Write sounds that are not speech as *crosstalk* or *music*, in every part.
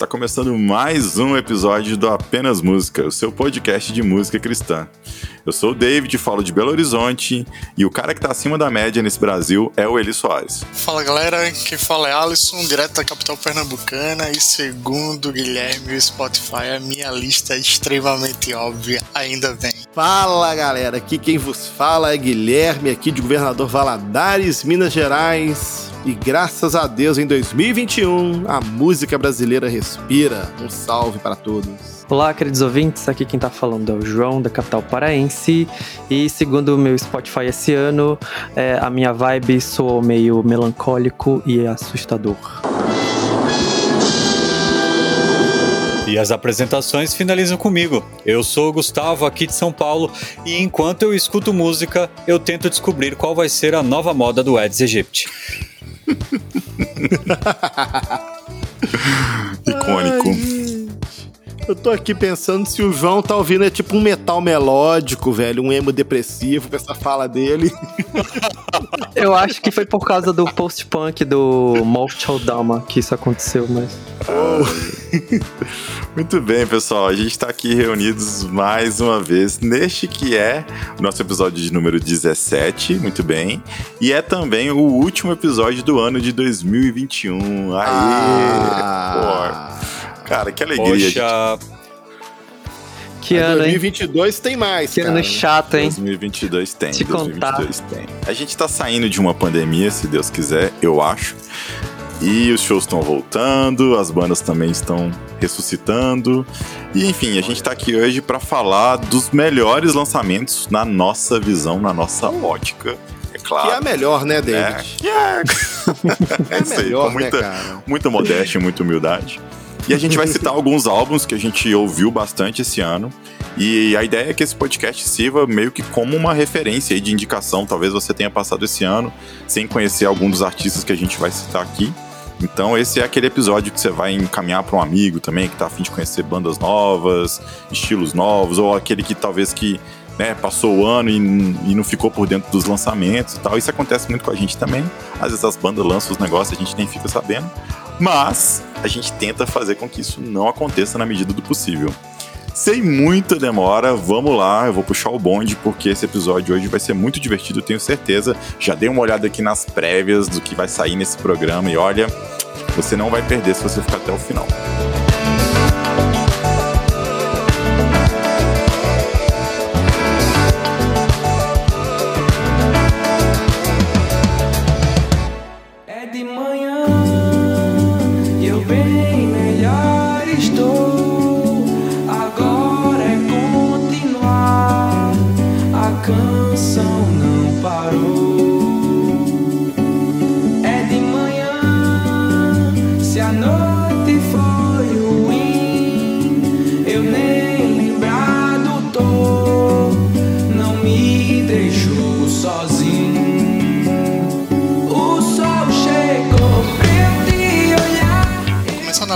Está começando mais um episódio do Apenas Música, o seu podcast de música cristã. Eu sou o David, falo de Belo Horizonte e o cara que está acima da média nesse Brasil é o Eli Soares. Fala galera, quem fala é Alisson, direto da capital pernambucana e segundo Guilherme o Spotify, a minha lista é extremamente óbvia, ainda bem. Fala galera, aqui quem vos fala é Guilherme, aqui de Governador Valadares, Minas Gerais. E graças a Deus, em 2021, a música brasileira respira. Um salve para todos. Olá, queridos ouvintes, aqui quem tá falando é o João, da capital paraense. E segundo o meu Spotify esse ano, é, a minha vibe soou meio melancólico e assustador. E as apresentações finalizam comigo. Eu sou o Gustavo, aqui de São Paulo, e enquanto eu escuto música, eu tento descobrir qual vai ser a nova moda do Eds Egypt. *laughs* Icônico. Ai, eu tô aqui pensando se o João tá ouvindo é tipo um metal melódico, velho, um emo depressivo com essa fala dele. *laughs* Eu acho que foi por causa do post-punk do Mocho Dama que isso aconteceu, mas. *laughs* Muito bem, pessoal. A gente está aqui reunidos mais uma vez neste que é o nosso episódio de número 17. Muito bem. E é também o último episódio do ano de 2021. Aê! Ah. Pô. Cara, que alegria. Poxa, Que ano, hein? 2022 tem mais, Que cara. ano chato, hein? 2022 tem, Te 2022 tem. A gente tá saindo de uma pandemia, se Deus quiser, eu acho. E os shows estão voltando, as bandas também estão ressuscitando. E enfim, a gente tá aqui hoje para falar dos melhores lançamentos na nossa visão, na nossa ótica, é claro. Que é a melhor, né, É, David? que é. *laughs* É, isso aí, melhor, com muita, né, cara? muita modéstia e muita humildade. E a gente vai citar alguns álbuns que a gente ouviu bastante esse ano. E a ideia é que esse podcast sirva meio que como uma referência de indicação. Talvez você tenha passado esse ano sem conhecer algum dos artistas que a gente vai citar aqui. Então esse é aquele episódio que você vai encaminhar para um amigo também que tá afim de conhecer bandas novas, estilos novos, ou aquele que talvez que né, passou o ano e, e não ficou por dentro dos lançamentos e tal. Isso acontece muito com a gente também. Às vezes as bandas lançam os negócios e a gente nem fica sabendo. Mas a gente tenta fazer com que isso não aconteça na medida do possível. Sem muita demora, vamos lá, eu vou puxar o bonde porque esse episódio hoje vai ser muito divertido, tenho certeza. Já dei uma olhada aqui nas prévias do que vai sair nesse programa e olha, você não vai perder se você ficar até o final.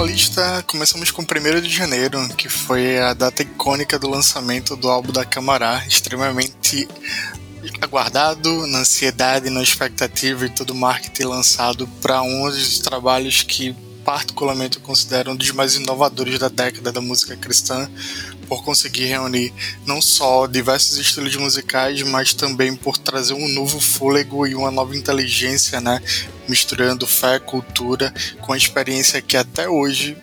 Lista, começamos com o 1 de janeiro, que foi a data icônica do lançamento do álbum da Camará, extremamente aguardado, na ansiedade, na expectativa e todo o marketing lançado para um dos trabalhos que particularmente eu considero um dos mais inovadores da década da música cristã, por conseguir reunir não só diversos estilos musicais, mas também por trazer um novo fôlego e uma nova inteligência, né? Misturando fé, cultura, com a experiência que até hoje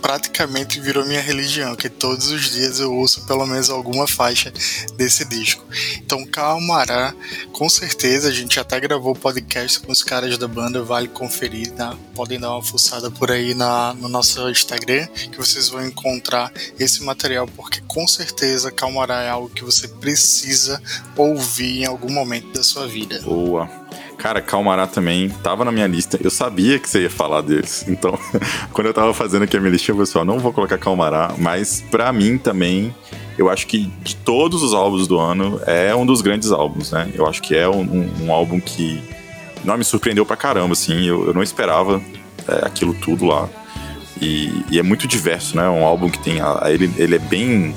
praticamente virou minha religião, que todos os dias eu ouço pelo menos alguma faixa desse disco. Então, Calmará, com certeza, a gente até gravou podcast com os caras da banda, vale conferir, podem dar uma fuçada por aí na, no nosso Instagram, que vocês vão encontrar esse material, porque com certeza Calmará é algo que você precisa ouvir em algum momento da sua vida. Boa. Cara, Calmará também tava na minha lista. Eu sabia que você ia falar deles. Então, *laughs* quando eu tava fazendo aqui a minha listinha, eu falei assim, não vou colocar Calmará, mas pra mim também eu acho que de todos os álbuns do ano, é um dos grandes álbuns, né? Eu acho que é um, um, um álbum que não me surpreendeu pra caramba, assim. Eu, eu não esperava é, aquilo tudo lá. E, e, é muito diverso, né? Um álbum que tem. A, ele, ele é bem.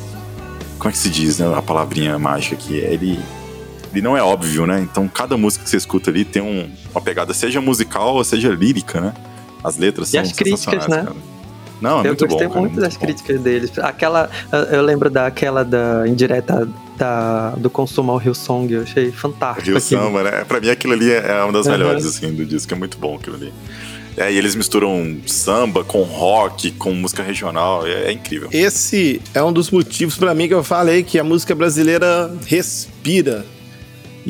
Como é que se diz, né? A palavrinha mágica aqui. Ele, ele não é óbvio, né? Então cada música que você escuta ali tem um, uma pegada, seja musical ou seja lírica, né? As letras E são as críticas, né? cara. Não, é eu muito gostei bom. cara, muito muito das bom. críticas deles. Aquela, eu lembro daquela da indireta da, do consumo ao Rio Song, eu achei fantástico. Rio. Samba, né? Pra mim aquilo ali é uma das Aham. melhores, assim, do disco. É muito bom aquilo ali. É, e eles misturam samba com rock, com música regional. É, é incrível. Esse é um dos motivos pra mim que eu falei que a música brasileira respira.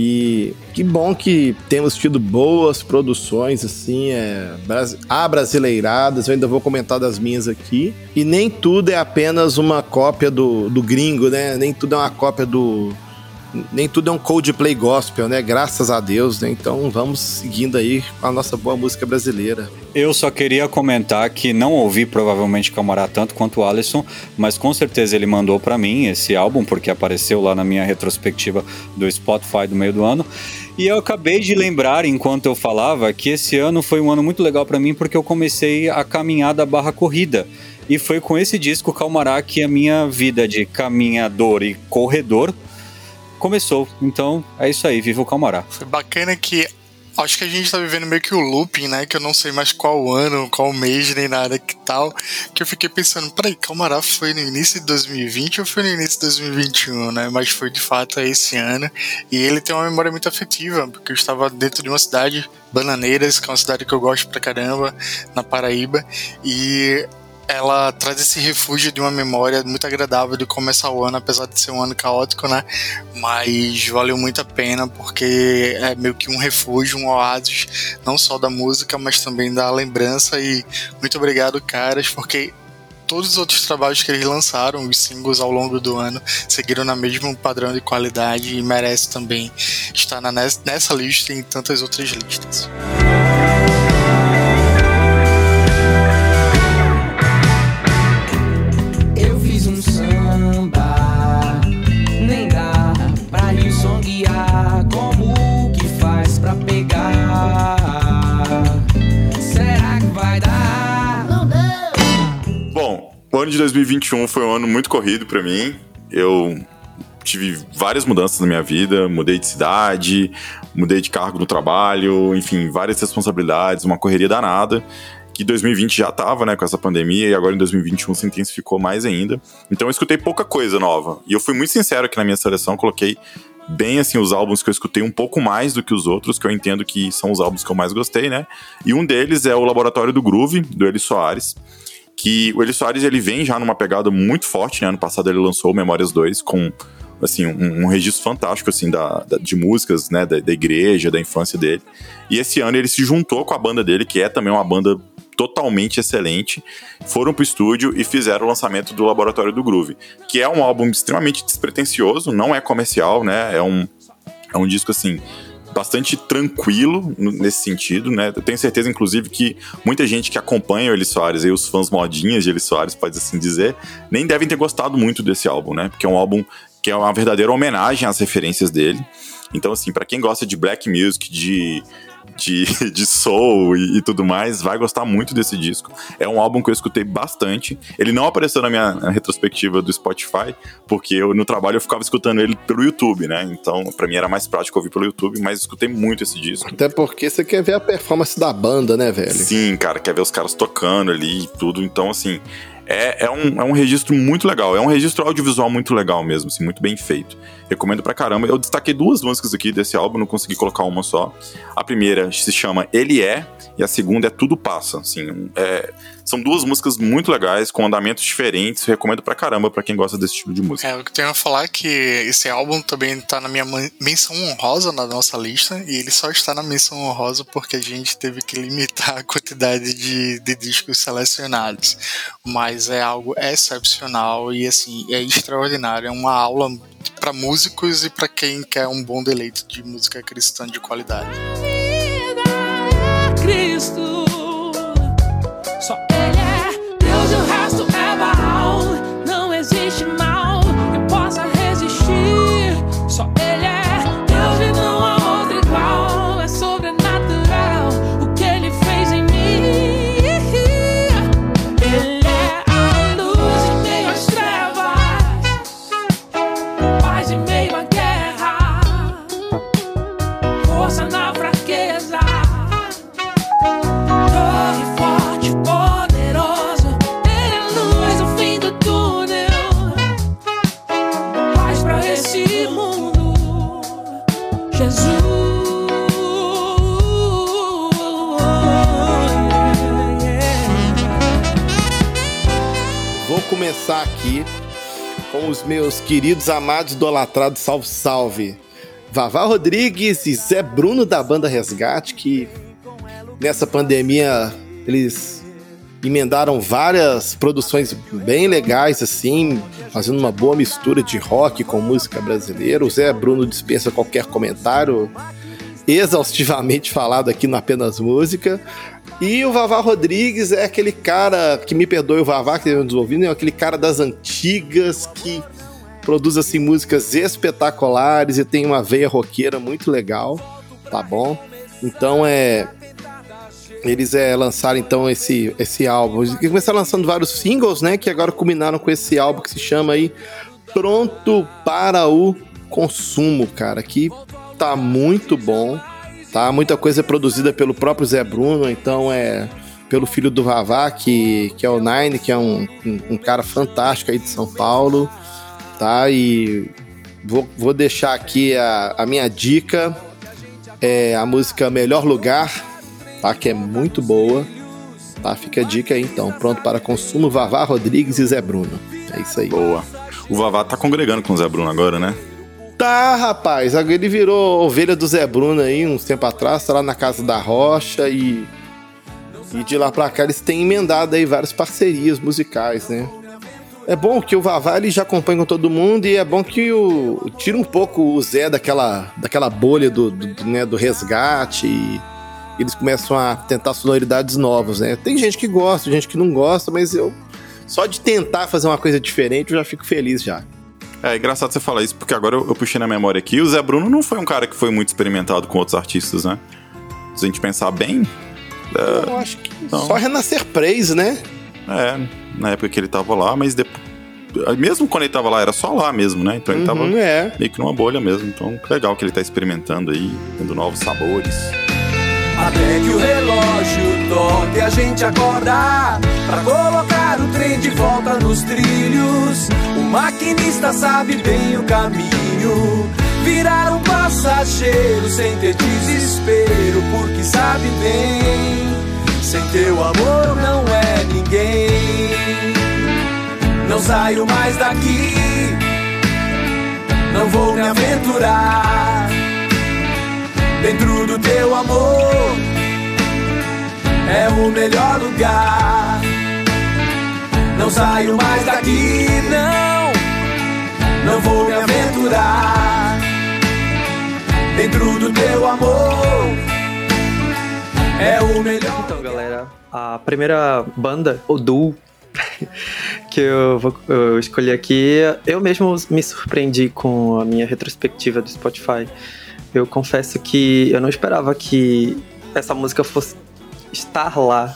E que bom que temos tido boas produções, assim, é, bras- abrasileiradas. Eu ainda vou comentar das minhas aqui. E nem tudo é apenas uma cópia do, do gringo, né? Nem tudo é uma cópia do. Nem tudo é um Coldplay gospel, né? Graças a Deus, né? Então vamos seguindo aí com a nossa boa música brasileira. Eu só queria comentar que não ouvi provavelmente Camará tanto quanto o Alisson, mas com certeza ele mandou pra mim esse álbum, porque apareceu lá na minha retrospectiva do Spotify do meio do ano. E eu acabei de lembrar, enquanto eu falava, que esse ano foi um ano muito legal pra mim, porque eu comecei a caminhada barra corrida. E foi com esse disco Calmará que a minha vida de caminhador e corredor começou. Então é isso aí, viva o Calmará. Foi bacana que acho que a gente tá vivendo meio que o looping, né? Que eu não sei mais qual ano, qual mês, nem nada que tal. Que eu fiquei pensando, peraí, Calmará foi no início de 2020 ou foi no início de 2021, né? Mas foi de fato esse ano. E ele tem uma memória muito afetiva, porque eu estava dentro de uma cidade, Bananeiras, que é uma cidade que eu gosto pra caramba, na Paraíba. E ela traz esse refúgio de uma memória muito agradável de começar o ano, apesar de ser um ano caótico, né? Mas valeu muito a pena porque é meio que um refúgio, um oásis, não só da música, mas também da lembrança. E muito obrigado, caras, porque todos os outros trabalhos que eles lançaram, os singles ao longo do ano, seguiram no mesmo padrão de qualidade e merece também estar na, nessa lista e em tantas outras listas. Ano de 2021 foi um ano muito corrido pra mim. Eu tive várias mudanças na minha vida, mudei de cidade, mudei de cargo no trabalho, enfim, várias responsabilidades, uma correria danada. Que 2020 já tava, né, com essa pandemia, e agora em 2021 se intensificou mais ainda. Então eu escutei pouca coisa nova. E eu fui muito sincero aqui na minha seleção, coloquei bem assim os álbuns que eu escutei um pouco mais do que os outros, que eu entendo que são os álbuns que eu mais gostei, né? E um deles é o Laboratório do Groove, do Eli Soares que o Eli Soares ele vem já numa pegada muito forte, né? Ano passado ele lançou Memórias 2 com assim um, um registro fantástico assim da, da- de músicas, né, da, da igreja, da infância dele. E esse ano ele se juntou com a banda dele, que é também uma banda totalmente excelente, foram pro estúdio e fizeram o lançamento do Laboratório do Groove, que é um álbum extremamente despretensioso, não é comercial, né? É um é um disco assim bastante tranquilo nesse sentido, né? Eu tenho certeza, inclusive, que muita gente que acompanha o Eli Soares e os fãs modinhas de Eli Soares, pode assim dizer, nem devem ter gostado muito desse álbum, né? Porque é um álbum que é uma verdadeira homenagem às referências dele. Então, assim, pra quem gosta de black music, de de, *laughs* de soul e, e tudo mais, vai gostar muito desse disco. É um álbum que eu escutei bastante. Ele não apareceu na minha retrospectiva do Spotify, porque eu no trabalho eu ficava escutando ele pelo YouTube, né? Então, pra mim era mais prático ouvir pelo YouTube, mas escutei muito esse disco. Até porque você quer ver a performance da banda, né, velho? Sim, cara, quer ver os caras tocando ali e tudo. Então, assim, é, é, um, é um registro muito legal. É um registro audiovisual muito legal mesmo, assim, muito bem feito. Recomendo pra caramba. Eu destaquei duas músicas aqui desse álbum, não consegui colocar uma só. A primeira se chama Ele É, e a segunda é Tudo Passa. Assim, é- são duas músicas muito legais, com andamentos diferentes. Recomendo pra caramba pra quem gosta desse tipo de música. É, o que tenho a falar é que esse álbum também tá na minha menção honrosa na nossa lista, e ele só está na menção honrosa porque a gente teve que limitar a quantidade de, de discos selecionados. Mas é algo excepcional e, assim, é extraordinário. É uma aula para músicos e para quem quer um bom deleite de música cristã de qualidade. Queridos amados idolatrados Salve Salve. Vavá Rodrigues e Zé Bruno da banda Resgate, que nessa pandemia eles emendaram várias produções bem legais, assim, fazendo uma boa mistura de rock com música brasileira. O Zé Bruno dispensa qualquer comentário, exaustivamente falado aqui no Apenas Música. E o Vavá Rodrigues é aquele cara, que me perdoe o Vavá que estão nos ouvindo, é aquele cara das antigas que produz assim músicas espetaculares e tem uma veia roqueira muito legal, tá bom? Então é eles é, lançaram então esse, esse álbum. Eles começaram lançando vários singles, né? Que agora culminaram com esse álbum que se chama aí Pronto para o Consumo, cara. Que tá muito bom, tá? Muita coisa produzida pelo próprio Zé Bruno, então é pelo filho do Vavá, que, que é o Nine, que é um, um, um cara fantástico aí de São Paulo, tá? E vou, vou deixar aqui a, a minha dica, é a música Melhor Lugar, tá? Que é muito boa. Tá? Fica a dica aí então. Pronto para consumo, Vavá Rodrigues e Zé Bruno. É isso aí. Boa. O Vavá tá congregando com o Zé Bruno agora, né? Tá, rapaz. Ele virou ovelha do Zé Bruno aí uns tempo atrás, tá lá na Casa da Rocha e. E de lá pra cá eles têm emendado aí várias parcerias musicais, né? É bom que o Vavá ele já acompanha com todo mundo e é bom que o tira um pouco o Zé daquela, daquela bolha do, do, né, do resgate e eles começam a tentar sonoridades novas, né? Tem gente que gosta, gente que não gosta, mas eu só de tentar fazer uma coisa diferente eu já fico feliz já. É, é engraçado você falar isso, porque agora eu, eu, puxei na memória aqui, o Zé Bruno não foi um cara que foi muito experimentado com outros artistas, né? Se a gente pensar bem. É, eu acho que não. só Renascer Praise, né? É, na época que ele tava lá, mas depois. Mesmo quando ele tava lá, era só lá mesmo, né? Então ele tava uhum, é. meio que numa bolha mesmo. Então, legal que ele tá experimentando aí, tendo novos sabores. Até que o relógio toque a gente acordar Pra colocar o trem de volta nos trilhos O maquinista sabe bem o caminho Virar um passageiro sem ter desespero Porque sabe bem Sem teu amor não é ninguém Não saio mais daqui Não vou me aventurar dentro do teu amor. É o melhor lugar. Não saio mais daqui, não. Não vou me aventurar dentro do teu amor. É o melhor. Então, galera, a primeira banda, o duo *laughs* que eu, vou, eu escolhi aqui, eu mesmo me surpreendi com a minha retrospectiva do Spotify eu confesso que eu não esperava que essa música fosse estar lá.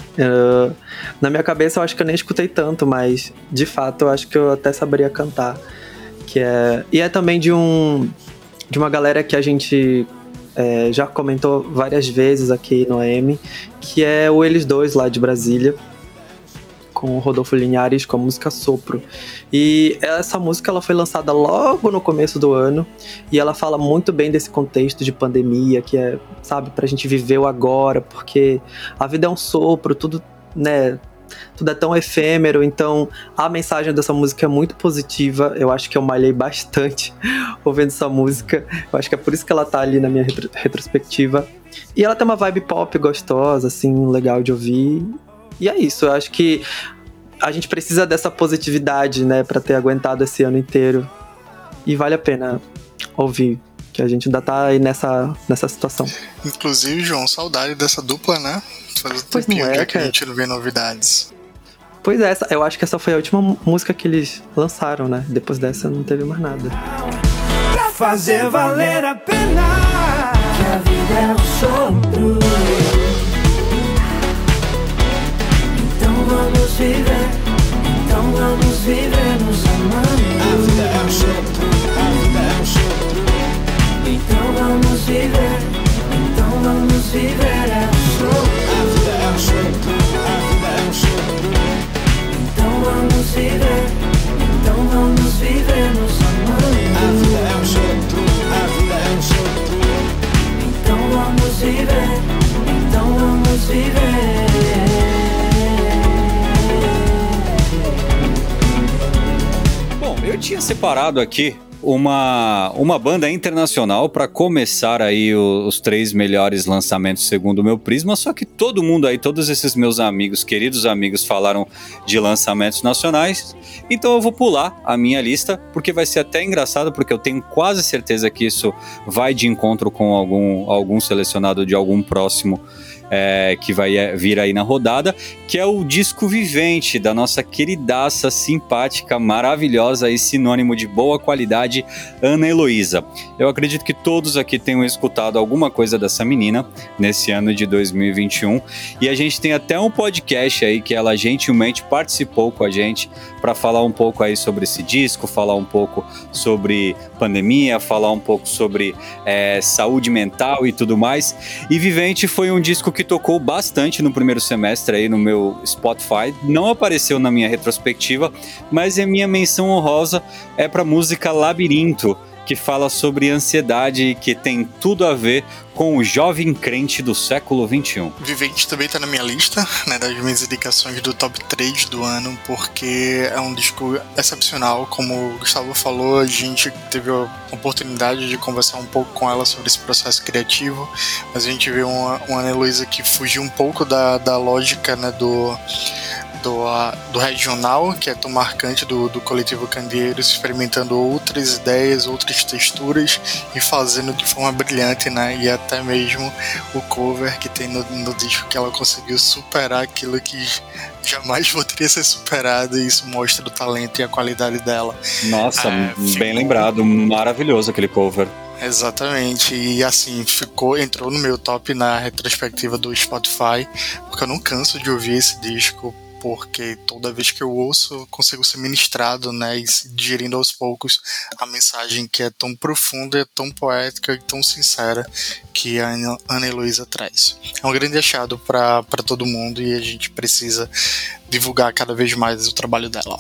Na minha cabeça eu acho que eu nem escutei tanto, mas de fato eu acho que eu até saberia cantar. Que é e é também de um de uma galera que a gente é, já comentou várias vezes aqui no AM, que é o Eles Dois lá de Brasília com o Rodolfo Linhares com a música Sopro. E essa música ela foi lançada logo no começo do ano e ela fala muito bem desse contexto de pandemia, que é, sabe, pra gente viver o agora, porque a vida é um sopro, tudo, né, tudo é tão efêmero, então a mensagem dessa música é muito positiva. Eu acho que eu malhei bastante *laughs* ouvindo essa música. Eu acho que é por isso que ela tá ali na minha retro retrospectiva. E ela tem uma vibe pop gostosa, assim, legal de ouvir. E é isso, eu acho que a gente precisa dessa positividade, né, para ter aguentado esse ano inteiro. E vale a pena ouvir, que a gente ainda tá aí nessa, nessa situação. Inclusive, João, saudade dessa dupla, né? Faz um pois tempinho é, que a gente não vê novidades. Pois é, essa, eu acho que essa foi a última música que eles lançaram, né? Depois dessa não teve mais nada. Pra fazer valer a pena, que a vida é um sopro. vamos viver, então vamos viver nos amando. A vida é um sopro, Então vamos viver, então vamos viver, é um sopro. A vida é um sopro, a vida é um sopro. Então vamos viver, então vamos viver nos amando. A vida é um sopro, a vida é um sopro. Então vamos viver, então vamos viver. preparado aqui uma, uma banda internacional para começar aí os, os, três melhores lançamentos segundo o meu prisma, só que todo mundo aí, todos esses meus amigos, queridos amigos, falaram de lançamentos nacionais, então eu vou pular a minha lista, porque vai ser até engraçado, porque eu tenho quase certeza que isso vai de encontro com algum, algum selecionado de algum próximo é, que vai é, vir aí na rodada, que é o disco vivente da nossa queridaça, simpática, maravilhosa e sinônimo de boa qualidade, Ana Heloísa. Eu acredito que todos aqui tenham escutado alguma coisa dessa menina nesse ano de 2021 e a gente tem até um podcast aí que ela gentilmente participou com a gente para falar um pouco aí sobre esse disco, falar um pouco sobre pandemia, falar um pouco sobre é, saúde mental e tudo mais. E Vivente foi um disco que tocou bastante no primeiro semestre aí no meu Spotify. Não apareceu na minha retrospectiva, mas a minha menção honrosa é para a música Labirinto que fala sobre ansiedade e que tem tudo a ver com o jovem crente do século XXI. Vivente também está na minha lista, né, das minhas indicações do top 3 do ano, porque é um disco excepcional, como o Gustavo falou, a gente teve a oportunidade de conversar um pouco com ela sobre esse processo criativo, mas a gente vê uma, uma Ana Luísa que fugiu um pouco da, da lógica né, do do, do regional, que é tão marcante do, do coletivo Candeeiros, experimentando outras ideias, outras texturas e fazendo de forma brilhante, né? E até mesmo o cover que tem no, no disco que ela conseguiu superar aquilo que jamais *laughs* poderia ser superado e isso mostra o talento e a qualidade dela. Nossa, é, bem ficou... lembrado, maravilhoso aquele cover. Exatamente, e assim, ficou, entrou no meu top na retrospectiva do Spotify, porque eu não canso de ouvir esse disco porque toda vez que eu ouço eu consigo ser ministrado, né, e digerindo aos poucos a mensagem que é tão profunda, é tão poética e tão sincera que a Ana Heloísa traz. É um grande achado para todo mundo e a gente precisa divulgar cada vez mais o trabalho dela.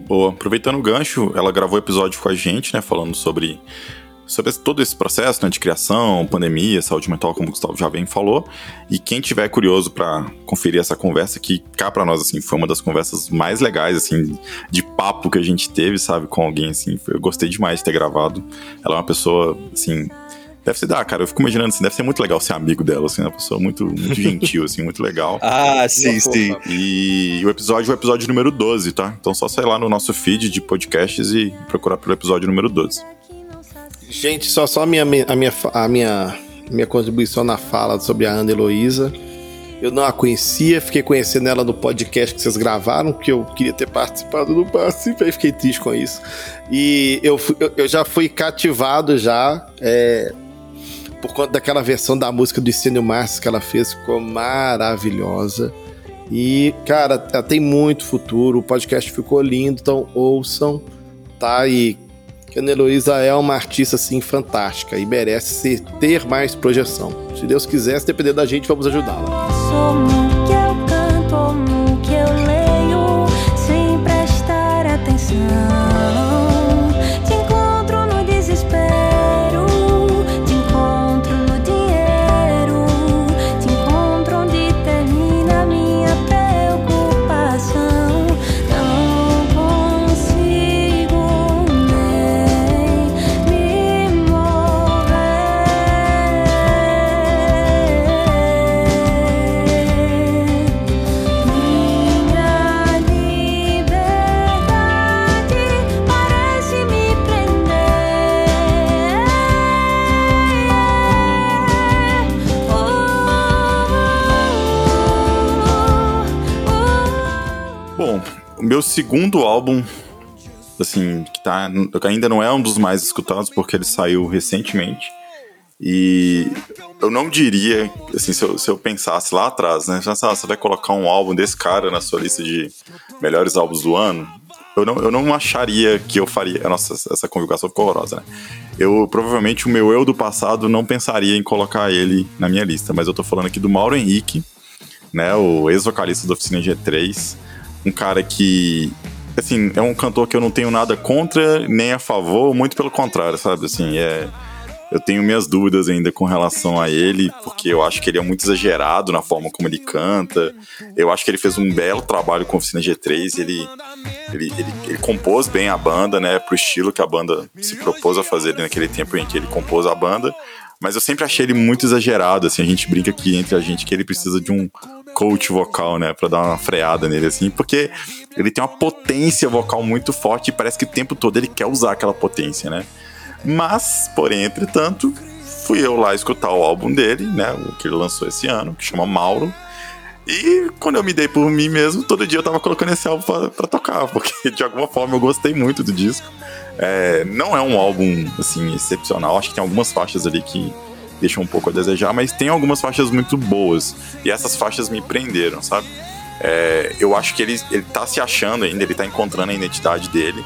Boa, aproveitando o gancho, ela gravou episódio com a gente, né, falando sobre sobre todo esse processo né, de criação, pandemia, saúde mental, como o Gustavo já bem falou. E quem tiver curioso para conferir essa conversa, que cá para nós assim foi uma das conversas mais legais assim de papo que a gente teve, sabe, com alguém assim. Eu gostei demais de ter gravado. Ela é uma pessoa assim Deve ser, ah, cara, eu fico imaginando assim, deve ser muito legal ser amigo dela, assim, uma pessoa muito, muito gentil, assim, muito legal. *laughs* ah, sim, sim. E o episódio é o episódio número 12, tá? Então só sair lá no nosso feed de podcasts e procurar pelo episódio número 12. Gente, só, só a, minha, a, minha, a minha, minha contribuição na fala sobre a Ana Heloísa. Eu não a conhecia, fiquei conhecendo ela no podcast que vocês gravaram, que eu queria ter participado, não participei, fiquei triste com isso. E eu, eu, já fui cativado já é, por conta daquela versão da música do Estênio Márcio que ela fez, ficou maravilhosa. E, cara, ela tem muito futuro, o podcast ficou lindo, então ouçam, tá? E que a Ana Heloísa é uma artista assim fantástica e merece ter mais projeção. Se Deus quiser, se depender da gente, vamos ajudá-la. Meu segundo álbum, assim, que tá, ainda não é um dos mais escutados porque ele saiu recentemente. E eu não diria, assim, se eu, se eu pensasse lá atrás, né? Ah, você vai colocar um álbum desse cara na sua lista de melhores álbuns do ano? Eu não, eu não acharia que eu faria. Nossa, essa conjugação ficou horrorosa, né? Eu provavelmente o meu eu do passado não pensaria em colocar ele na minha lista, mas eu tô falando aqui do Mauro Henrique, né? O ex-vocalista da Oficina G3 um cara que assim, é um cantor que eu não tenho nada contra nem a favor, muito pelo contrário, sabe? Assim, é eu tenho minhas dúvidas ainda com relação a ele, porque eu acho que ele é muito exagerado na forma como ele canta. Eu acho que ele fez um belo trabalho com a Oficina G3. Ele, ele, ele, ele compôs bem a banda, né? Pro estilo que a banda se propôs a fazer naquele tempo em que ele compôs a banda. Mas eu sempre achei ele muito exagerado, assim. A gente brinca aqui entre a gente que ele precisa de um coach vocal, né? Pra dar uma freada nele, assim. Porque ele tem uma potência vocal muito forte e parece que o tempo todo ele quer usar aquela potência, né? Mas, porém, entretanto, fui eu lá escutar o álbum dele, né? O que ele lançou esse ano, que chama Mauro. E quando eu me dei por mim mesmo, todo dia eu tava colocando esse álbum pra, pra tocar, *laughs* porque de alguma forma eu gostei muito do disco. É, não é um álbum, assim, excepcional. Acho que tem algumas faixas ali que deixam um pouco a desejar, mas tem algumas faixas muito boas. E essas faixas me prenderam, sabe? É, eu acho que ele, ele tá se achando ainda, ele tá encontrando a identidade dele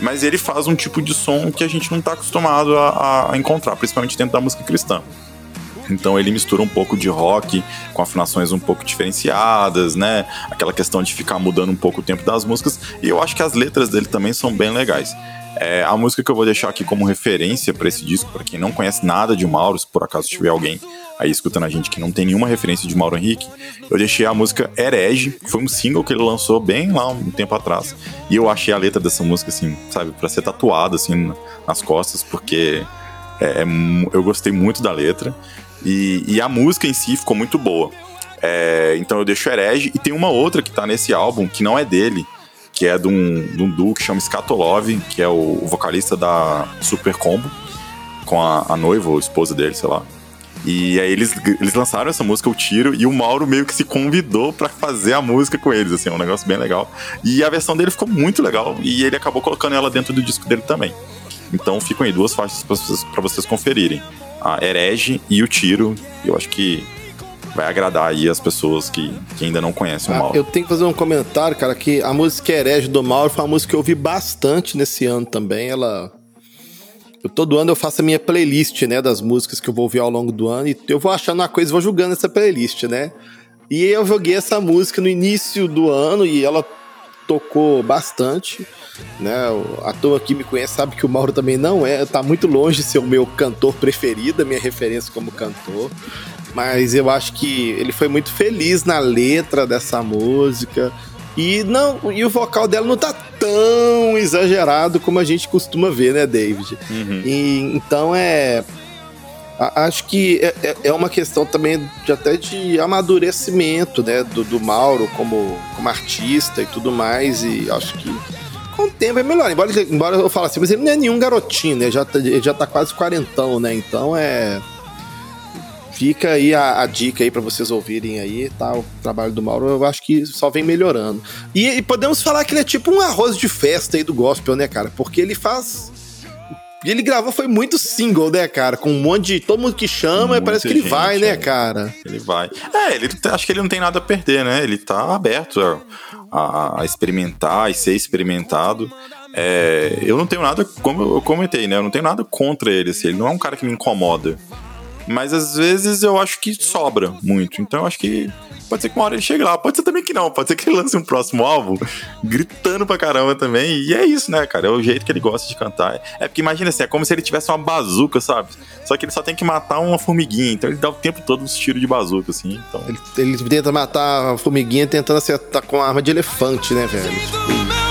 mas ele faz um tipo de som que a gente não está acostumado a, a, encontrar, principalmente dentro da música cristã. Então ele mistura um pouco de rock com afinações um pouco diferenciadas, né? Aquela questão de ficar mudando um pouco o tempo das músicas. E eu acho que as letras dele também são bem legais. É, a música que eu vou deixar aqui como referência para esse disco, para quem não conhece nada de Mauro, se por acaso tiver alguém aí escutando a gente que não tem nenhuma referência de Mauro Henrique, eu deixei a música Herege, que foi um single que ele lançou bem lá um tempo atrás. E eu achei a letra dessa música, assim, sabe, para ser tatuada, assim, nas costas, porque é, é eu gostei muito da letra. E, e, a música em si ficou muito boa. É, então eu deixo Herege, e tem uma outra que tá nesse álbum, que não é dele, que é de um, de um duo que chama Skatolov, que é o, o vocalista da Super Combo, com a, a noiva ou esposa dele, sei lá. E aí eles, eles lançaram essa música, O Tiro, e o Mauro meio que se convidou para fazer a música com eles, assim, é um negócio bem legal. E a versão dele ficou muito legal, e ele acabou colocando ela dentro do disco dele também. Então ficam aí duas faixas para vocês, vocês conferirem. A Herege e O Tiro, eu acho que vai agradar aí as pessoas que, que ainda não conhecem o ah, Mauro. Eu tenho que fazer um comentário, cara, que a música Herege do Mauro foi uma música que eu ouvi bastante nesse ano também, ela eu, todo ano eu faço a minha playlist, né, das músicas que eu vou ouvir ao longo do ano e eu vou achando uma coisa e vou julgando essa playlist, né? E eu joguei essa música no início do ano e ela tocou bastante, né? A turma que me conhece sabe que o Mauro também não é, tá muito longe de ser o meu cantor preferido, a minha referência como cantor. Mas eu acho que ele foi muito feliz na letra dessa música. E não, e o vocal dela não tá tão exagerado como a gente costuma ver, né, David? Uhum. E, então é. Acho que é, é, é uma questão também de até de amadurecimento, né, do, do Mauro como, como artista e tudo mais. E acho que com o tempo é melhor. Embora, embora eu fale assim, mas ele não é nenhum garotinho, né? Já, tá, ele já tá quase quarentão, né? Então é. Fica aí a, a dica aí para vocês ouvirem aí, tá? O trabalho do Mauro, eu acho que só vem melhorando. E, e, podemos falar que ele é tipo um arroz de festa aí do gospel, né, cara? Porque ele faz. Ele gravou, foi muito single, né, cara? Com um monte de. Todo mundo que chama, Muita parece que ele gente, vai, né, é. cara? Ele vai. É, ele acho que ele não tem nada a perder, né? Ele tá aberto a, a, a experimentar e ser experimentado. É, eu não tenho nada, como eu comentei, né? Eu não tenho nada contra ele. Assim, ele não é um cara que me incomoda. Mas às vezes eu acho que sobra muito. Então eu acho que pode ser que uma hora ele chegue lá. Pode ser também que não. Pode ser que ele lance um próximo álbum gritando pra caramba também. E é isso, né, cara? É o jeito que ele gosta de cantar. É porque imagina assim, é como se ele tivesse uma bazuca, sabe? Só que ele só tem que matar uma formiguinha. Então ele dá o tempo todo uns tiros de bazuca, assim. Então... Ele, ele tenta matar a formiguinha tentando acertar com a arma de elefante, né, velho? Tipo...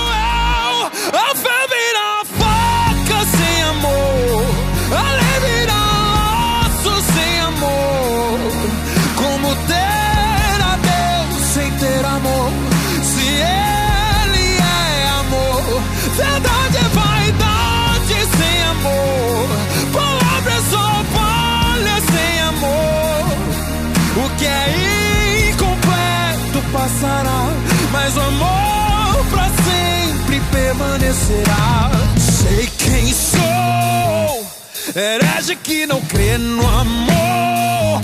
permanecerá. Sei quem sou, herege que não crê no amor.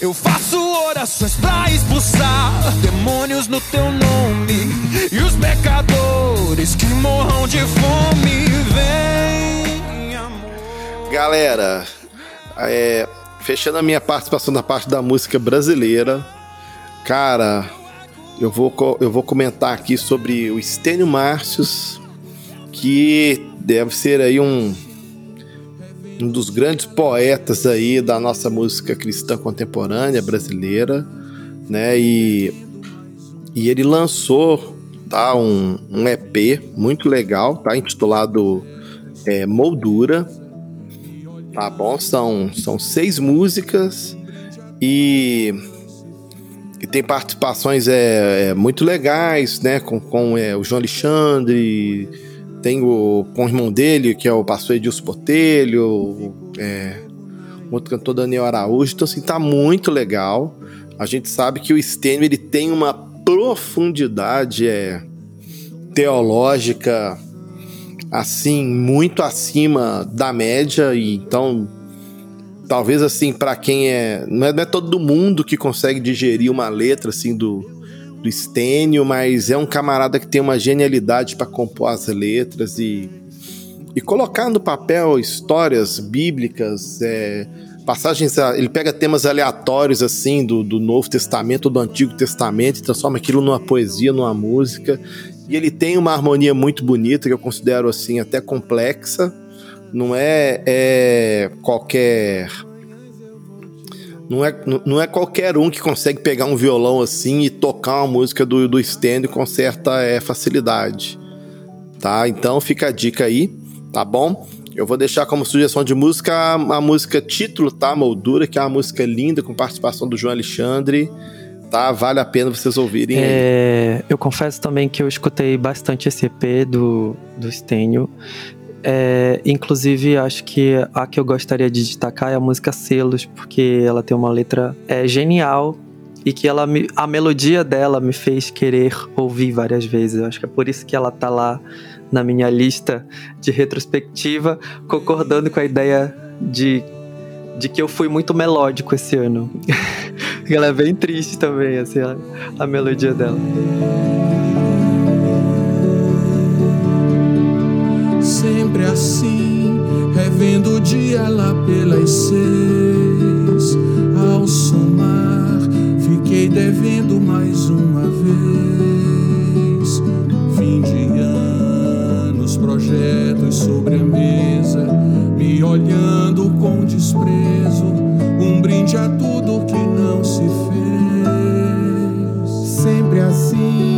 Eu faço orações pra expulsar demônios no teu nome e os pecadores que morram de fome. Vem, amor. Galera, é, fechando a minha participação na parte da música brasileira, cara, eu vou, eu vou comentar aqui sobre o Estênio Márcios, que deve ser aí um, um dos grandes poetas aí da nossa música cristã contemporânea brasileira, né? E, e ele lançou tá, um, um EP muito legal, tá? Intitulado é, Moldura. Tá bom? São, são seis músicas e, e tem participações é, é, muito legais, né? Com, com é, o João Alexandre, tem o, o irmão dele, que é o pastor Edilson Botelho, é, outro cantor Daniel Araújo. Então, assim, tá muito legal. A gente sabe que o Stênio, ele tem uma profundidade é, teológica assim muito acima da média e então talvez assim para quem é não, é não é todo mundo que consegue digerir uma letra assim do do Stênio, mas é um camarada que tem uma genialidade para compor as letras e e colocar no papel histórias bíblicas, é, passagens, ele pega temas aleatórios assim do, do Novo Testamento, do Antigo Testamento, e transforma aquilo numa poesia, numa música. E ele tem uma harmonia muito bonita, que eu considero assim até complexa. Não é, é qualquer não é, não é qualquer um que consegue pegar um violão assim e tocar uma música do, do stand com certa é, facilidade. Tá? Então fica a dica aí, tá bom? Eu vou deixar como sugestão de música a, a música título, tá? Moldura, que é uma música linda com participação do João Alexandre tá? Vale a pena vocês ouvirem. É, eu confesso também que eu escutei bastante esse EP do, do Stênio. É, inclusive, acho que a que eu gostaria de destacar é a música Selos, porque ela tem uma letra é, genial e que ela me, a melodia dela me fez querer ouvir várias vezes. Eu acho que é por isso que ela tá lá na minha lista de retrospectiva, concordando com a ideia de, de que eu fui muito melódico esse ano. *laughs* ela é bem triste também, assim, a, a melodia dela. Sempre assim, revendo o dia lá pelas seis. Ao somar, fiquei devendo mais uma vez. Fim de anos, projetos sobre a mesa, me olhando com desprezo. Um brinde a tudo que não se fez. Sempre assim,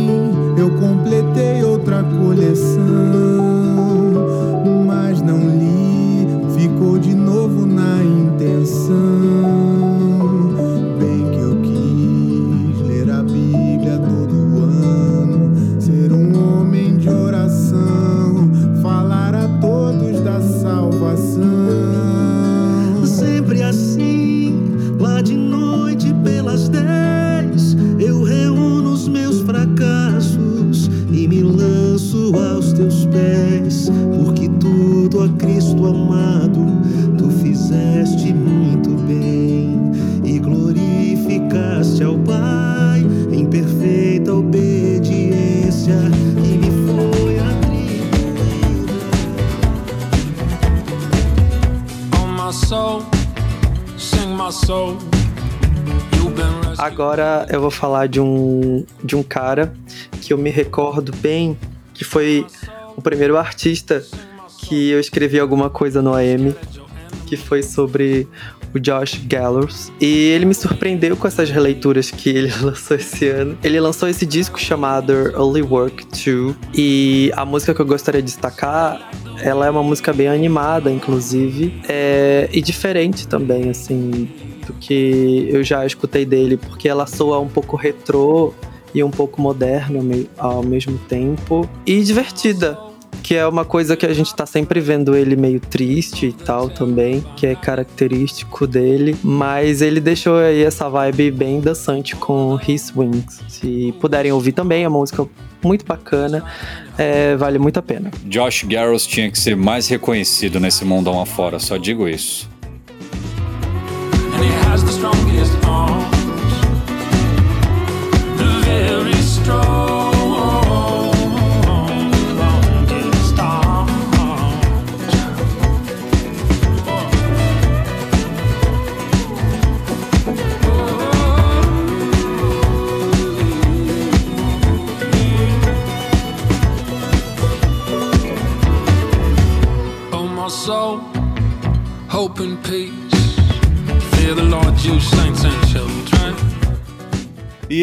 falar de um, de um cara que eu me recordo bem, que foi o primeiro artista que eu escrevi alguma coisa no AM, que foi sobre o Josh Gallows. E ele me surpreendeu com essas releituras que ele *laughs* lançou esse ano. Ele lançou esse disco chamado Early Work 2 e a música que eu gostaria de destacar, ela é uma música bem animada, inclusive, é, e diferente também, assim, do que eu já escutei dele, porque ela soa um pouco retrô e um pouco moderna ao me- ao mesmo tempo e divertida. Que é uma coisa que a gente tá sempre vendo ele meio triste e tal também, que é característico dele. Mas ele deixou aí essa vibe bem dançante com His Wings. Se puderem ouvir também, é uma música muito bacana, é, vale muito a pena. Josh Garros tinha que ser mais reconhecido nesse mundão afora, só digo isso. And he has the strongest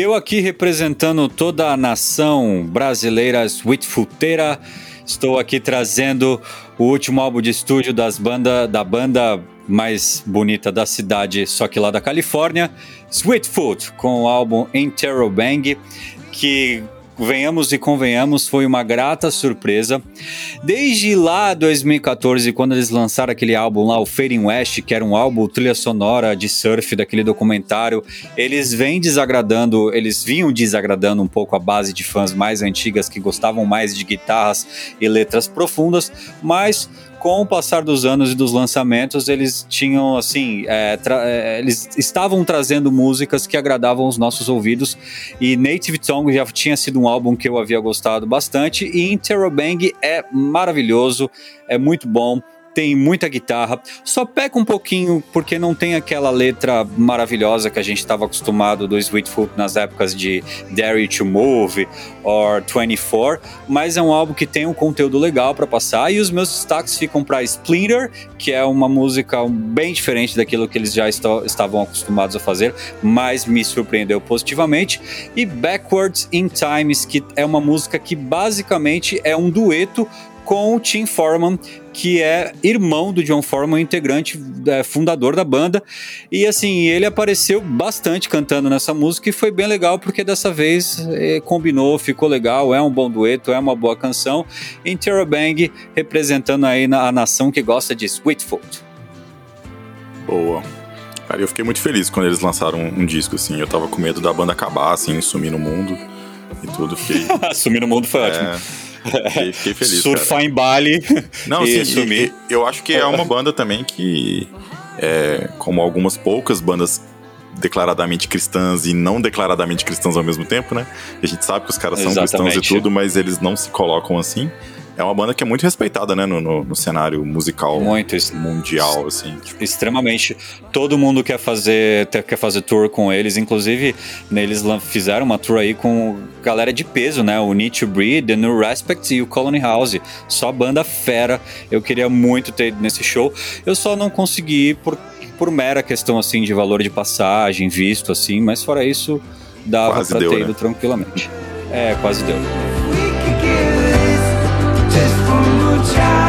eu aqui representando toda a nação brasileira Sweetfooteira, estou aqui trazendo o último álbum de estúdio das banda, da banda mais bonita da cidade, só que lá da Califórnia, Sweetfoot, com o álbum Interrobang, que venhamos e convenhamos, foi uma grata surpresa. Desde lá 2014, quando eles lançaram aquele álbum lá, o Fading West, que era um álbum trilha sonora de surf daquele documentário, eles vêm desagradando, eles vinham desagradando um pouco a base de fãs mais antigas que gostavam mais de guitarras e letras profundas, mas com o passar dos anos e dos lançamentos, eles tinham assim, é, é, eles estavam trazendo músicas que agradavam os nossos ouvidos. E Native Tongue já tinha sido um álbum que eu havia gostado bastante. E Interrobang é maravilhoso, é muito bom tem muita guitarra, só peca um pouquinho porque não tem aquela letra maravilhosa que a gente estava acostumado do Sweetfoot nas épocas de Dare to Move or 24, mas é um álbum que tem um conteúdo legal para passar e os meus destaques ficam para Splinter, que é uma música bem diferente daquilo que eles já estavam acostumados a fazer, mas me surpreendeu positivamente, e Backwards in Times, que é uma música que basicamente é um dueto com o Tim Foreman, que é irmão do John Foreman, integrante, é, fundador da banda. E assim, ele apareceu bastante cantando nessa música e foi bem legal porque dessa vez é, combinou, ficou legal, é um bom dueto, é uma boa canção. Interrobang representando aí na, a nação que gosta de Sweetfoot. Boa. Cara, eu fiquei muito feliz quando eles lançaram um, um disco, assim. Eu tava com medo da banda acabar, assim, sumir no mundo e tudo. Fiquei... *laughs* sumir no mundo foi É, ótimo. *laughs* Fiquei, fiquei feliz. Surfar cara. em Bali *laughs* Não, e sim, e- e eu acho que é uma banda também que, é, como algumas poucas bandas declaradamente cristãs e não declaradamente cristãs ao mesmo tempo, né? A gente sabe que os caras são cristãos e Exatamente. tudo, mas eles não se colocam assim. É uma banda que é muito respeitada, né, no, no- no cenário musical Muito, mundial, assim. extremamente. Todo mundo quer fazer, quer fazer tour com eles. Inclusive, né, eles fizeram uma tour aí com galera de peso, né? O Need to Breed, The New Respect e o Colony House. Só banda fera. Eu queria muito ter ido nesse show. Eu só não consegui por, por mera questão assim de valor de passagem, visto assim. Mas fora isso, dava Quase pra deu, ter né? ido tranquilamente. É, quase deu. One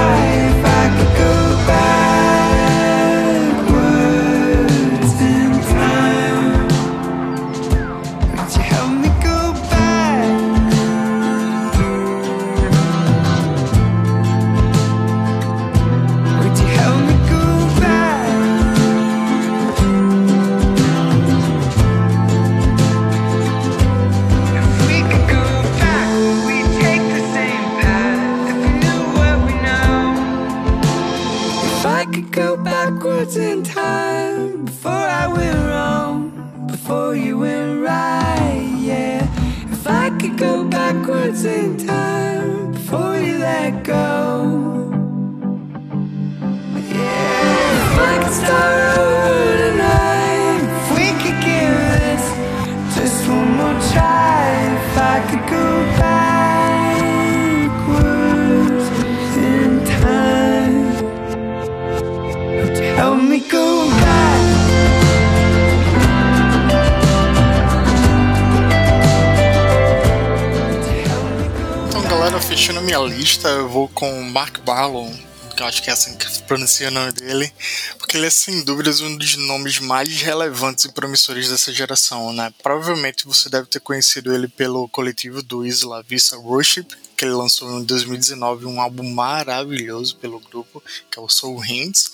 acho que é assim que pronuncia o nome dele, porque ele é sem dúvidas um dos nomes mais relevantes e promissores dessa geração, né? Provavelmente você deve ter conhecido ele pelo coletivo do Isla Vista Worship, que ele lançou em 2019 um álbum maravilhoso pelo grupo, que é o Soul Hymns,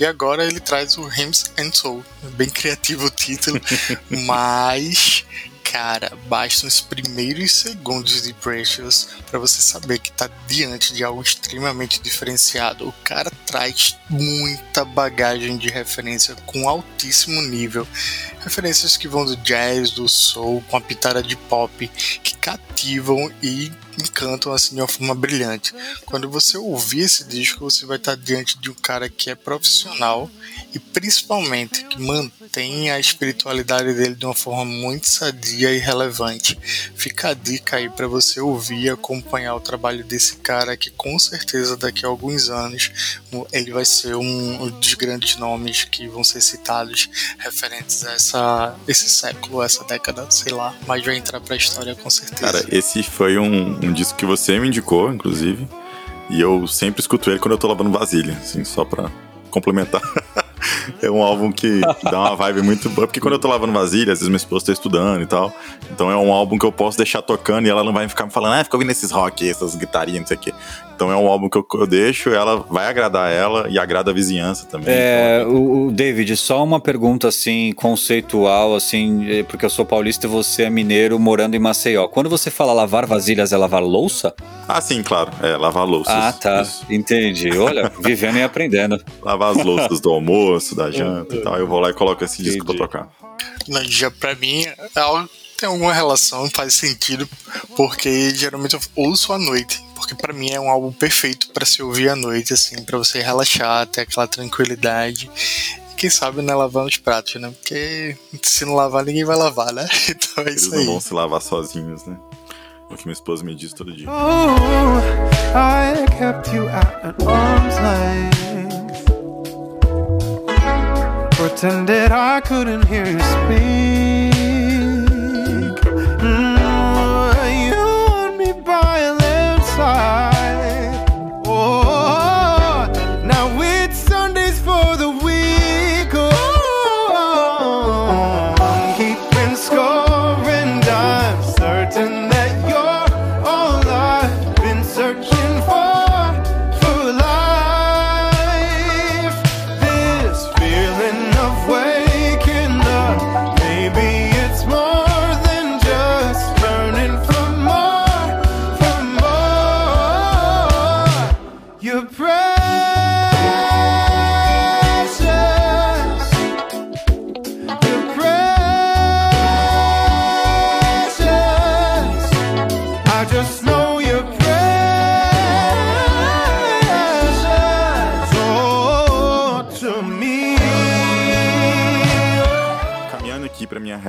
e agora ele traz o Hymns and Soul, bem criativo o título, *laughs* mas cara, bastam os primeiros segundos de Precious para você saber que tá diante de algo extremamente diferenciado. O cara traz muita bagagem de referência com altíssimo nível. Referências que vão do jazz, do soul, com a pitada de pop, que cativam e encantam assim de uma forma brilhante. Quando você ouvir esse disco, você vai estar diante de um cara que é profissional e principalmente que mantém a espiritualidade dele de uma forma muito sadia e relevante. Fica a dica aí para você ouvir e acompanhar o trabalho desse cara que com certeza daqui a alguns anos ele vai ser um dos grandes nomes que vão ser citados referentes a essa, esse século, essa década, sei lá, mas vai entrar pra história com certeza. Cara, esse foi um, um disco que você me indicou, inclusive. E eu sempre escuto ele quando eu tô lavando vasilha, assim, só pra complementar. *laughs* é um álbum que dá uma vibe muito boa. Porque quando eu tô lavando vasilha, às vezes minha esposa tá estudando e tal. Então é um álbum que eu posso deixar tocando e ela não vai ficar me falando, ah, fica ouvindo esses rock, essas guitarrinhas, não sei o quê. Então é um álbum que eu, eu deixo, ela vai agradar ela e agrada a vizinhança também. É, Então, o, o David, só uma pergunta assim, conceitual, assim, eh, porque eu sou paulista e você é mineiro morando em Maceió. Quando você fala lavar vasilhas, é lavar louça? Ah, sim, claro. É, lavar louças. Ah, tá. Isso. Entendi. Olha, *laughs* vivendo e aprendendo. Lavar as louças do almoço, da *laughs* janta e tal. Eu vou lá e coloco esse disco pra Entendi. tocar. Não, já pra mim é algo tem alguma relação, faz sentido, porque geralmente eu ouço à noite. Porque pra mim é um álbum perfeito pra se ouvir à noite, assim, pra você relaxar, ter aquela tranquilidade. E quem sabe não é lavando os pratos, né? Porque se não lavar, ninguém vai lavar, né? *laughs* Então é Eles isso não aí. vão se lavar sozinhos, né? É o que minha esposa me diz todo dia. Oh, I kept you at an arm's length. Pretended I couldn't hear you speak.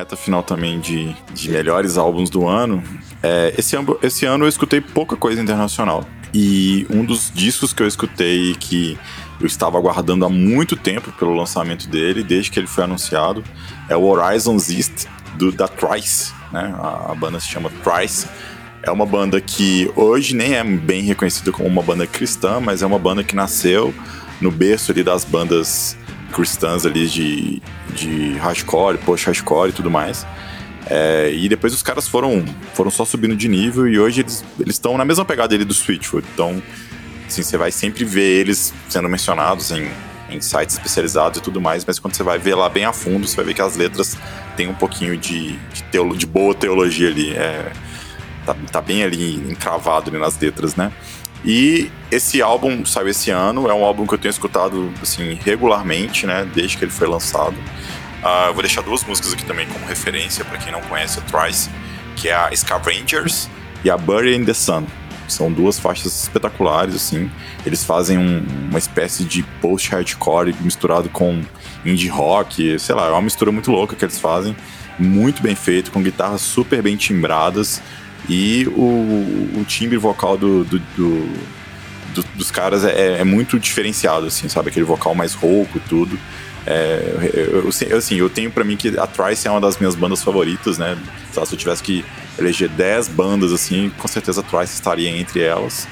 Reta final também de, de melhores álbuns do ano, é, esse, ano, esse ano eu escutei pouca coisa internacional. E um dos discos que eu escutei que eu estava aguardando há muito tempo pelo lançamento dele, desde que ele foi anunciado, é o Horizons East do, da Trice. Né? A, a banda se chama Trice. É uma banda que hoje nem é bem reconhecida como uma banda cristã, mas é uma banda que nasceu no berço ali das bandas cristãs ali de, de hardcore, post-hardcore e tudo mais. É, e depois os caras foram, foram só subindo de nível e hoje eles estão na mesma pegada ali do Switchfoot. Então, assim, você vai sempre ver eles sendo mencionados em, em sites especializados e tudo mais, mas quando você vai ver lá bem a fundo, você vai ver que as letras têm um pouquinho de, de, teolo, de boa teologia ali. É, tá, tá bem ali encravado ali nas letras, né? E esse álbum saiu esse ano, é um álbum que eu tenho escutado assim regularmente, né, desde que ele foi lançado. Uh, eu vou deixar duas músicas aqui também como referência para quem não conhece a Trice, que é a Scavengers e a Bury in the Sun. São duas faixas espetaculares, assim. Eles fazem um, uma espécie de post-hardcore misturado com indie rock, sei lá, é uma mistura muito louca que eles fazem. Muito bem feito, com guitarras super bem timbradas. E o, o timbre vocal do, do, do, do dos caras é, é, muito diferenciado, assim, sabe? Aquele vocal mais rouco e tudo. É, eu, eu, assim, eu tenho para mim que a Trice é uma das minhas bandas favoritas, né? Se eu tivesse que eleger 10 bandas, assim, com certeza a Trice estaria entre elas.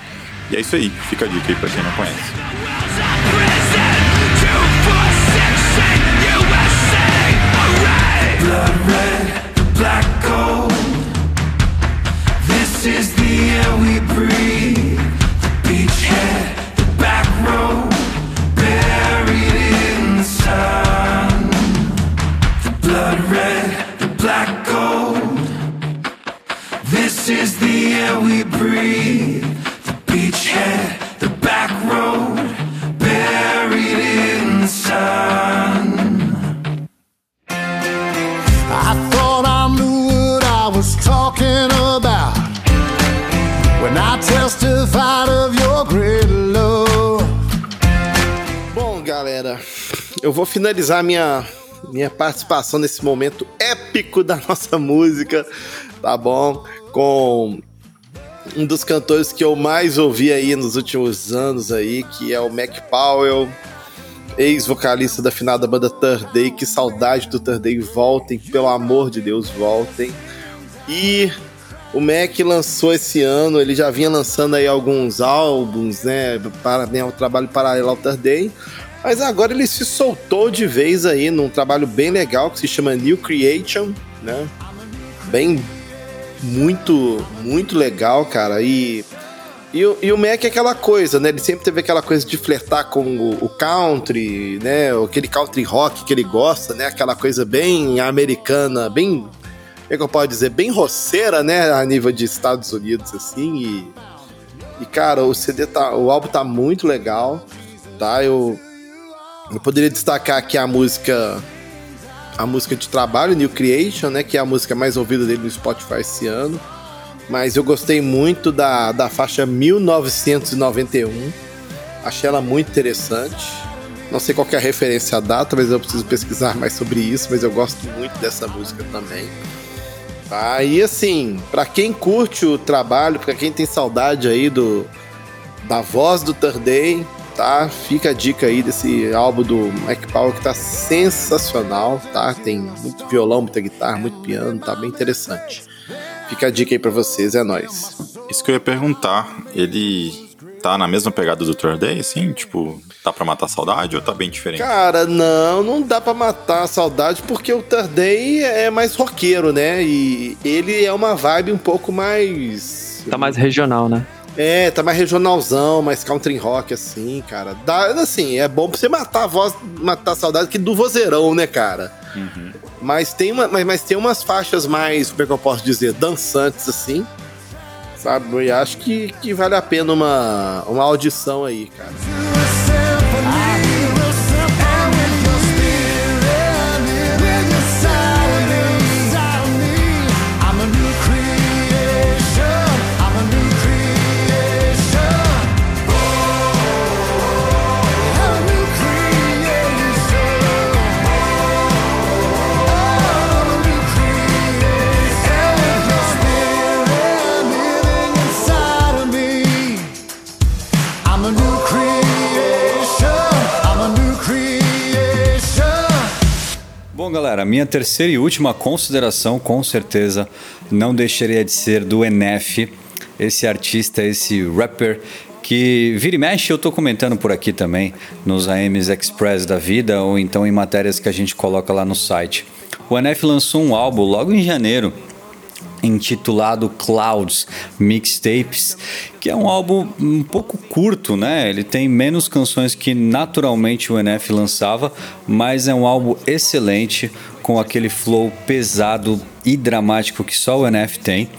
E é isso aí, fica a dica aí pra quem não conhece. Finalizar minha, minha participação nesse momento épico da nossa música, tá bom? Com um dos cantores que eu mais ouvi aí nos últimos anos aí, que é o Mac Powell, ex-vocalista da finada banda Third Day. Que saudade do Third Day, voltem, pelo amor de Deus, voltem. E o Mac lançou esse ano, ele já vinha lançando aí alguns álbuns, né, para né, o trabalho paralelo ao Third Day. Mas agora ele se soltou de vez aí num trabalho bem legal que se chama New Creation, né? Bem muito, muito legal, cara. E, e, e o Mac é aquela coisa, né? Ele sempre teve aquela coisa de flertar com o, o country, né? Aquele country rock que ele gosta, né? Aquela coisa bem americana, bem. Como é que eu posso dizer? Bem roceira, né? A nível de Estados Unidos, assim. E, e cara, o CD tá. O álbum tá muito legal, tá? Eu, eu poderia destacar aqui a música a música de trabalho, New Creation, né? Que é a música mais ouvida dele no Spotify esse ano. Mas eu gostei muito da, da faixa 1991. Achei ela muito interessante. Não sei qual é a referência à data, mas eu preciso pesquisar *laughs* mais sobre isso. Mas eu gosto muito dessa música também. Tá? E assim, pra quem curte o trabalho, pra quem tem saudade aí do da voz do Third Day, tá? Fica a dica aí desse álbum do Mike Powell que tá sensacional, tá? Tem muito violão, muita guitarra, muito piano, tá bem interessante. Fica a dica aí pra vocês, é nóis. Isso que eu ia perguntar, ele tá na mesma pegada do Third Day, assim? Tipo, tá pra matar a saudade ou tá bem diferente? Cara, não, não dá pra matar a saudade porque o Third Day é mais roqueiro, né? E ele é uma vibe um pouco mais. Tá mais regional, né? É, tá mais regionalzão, mais country rock, assim, cara. Dá, assim, é bom pra você matar a voz, matar a saudade que do vozeirão, né, cara? Mas tem, uma, mas, mas tem umas faixas mais, como é que eu posso dizer, dançantes, assim. Sabe? E acho que, que vale a pena uma, uma audição aí, cara. Galera, minha terceira e última consideração, com certeza, não deixaria de ser do NF, esse artista, esse rapper que vira e mexe, eu tô comentando por aqui também, nos AMs Express da vida, ou então em matérias que a gente coloca lá no site. O NF lançou um álbum logo em janeiro, intitulado Clouds Mixtapes, que é um álbum um pouco curto, né? Ele tem menos canções que naturalmente o NF lançava, mas é um álbum excelente com aquele flow pesado e dramático que só o NF tem.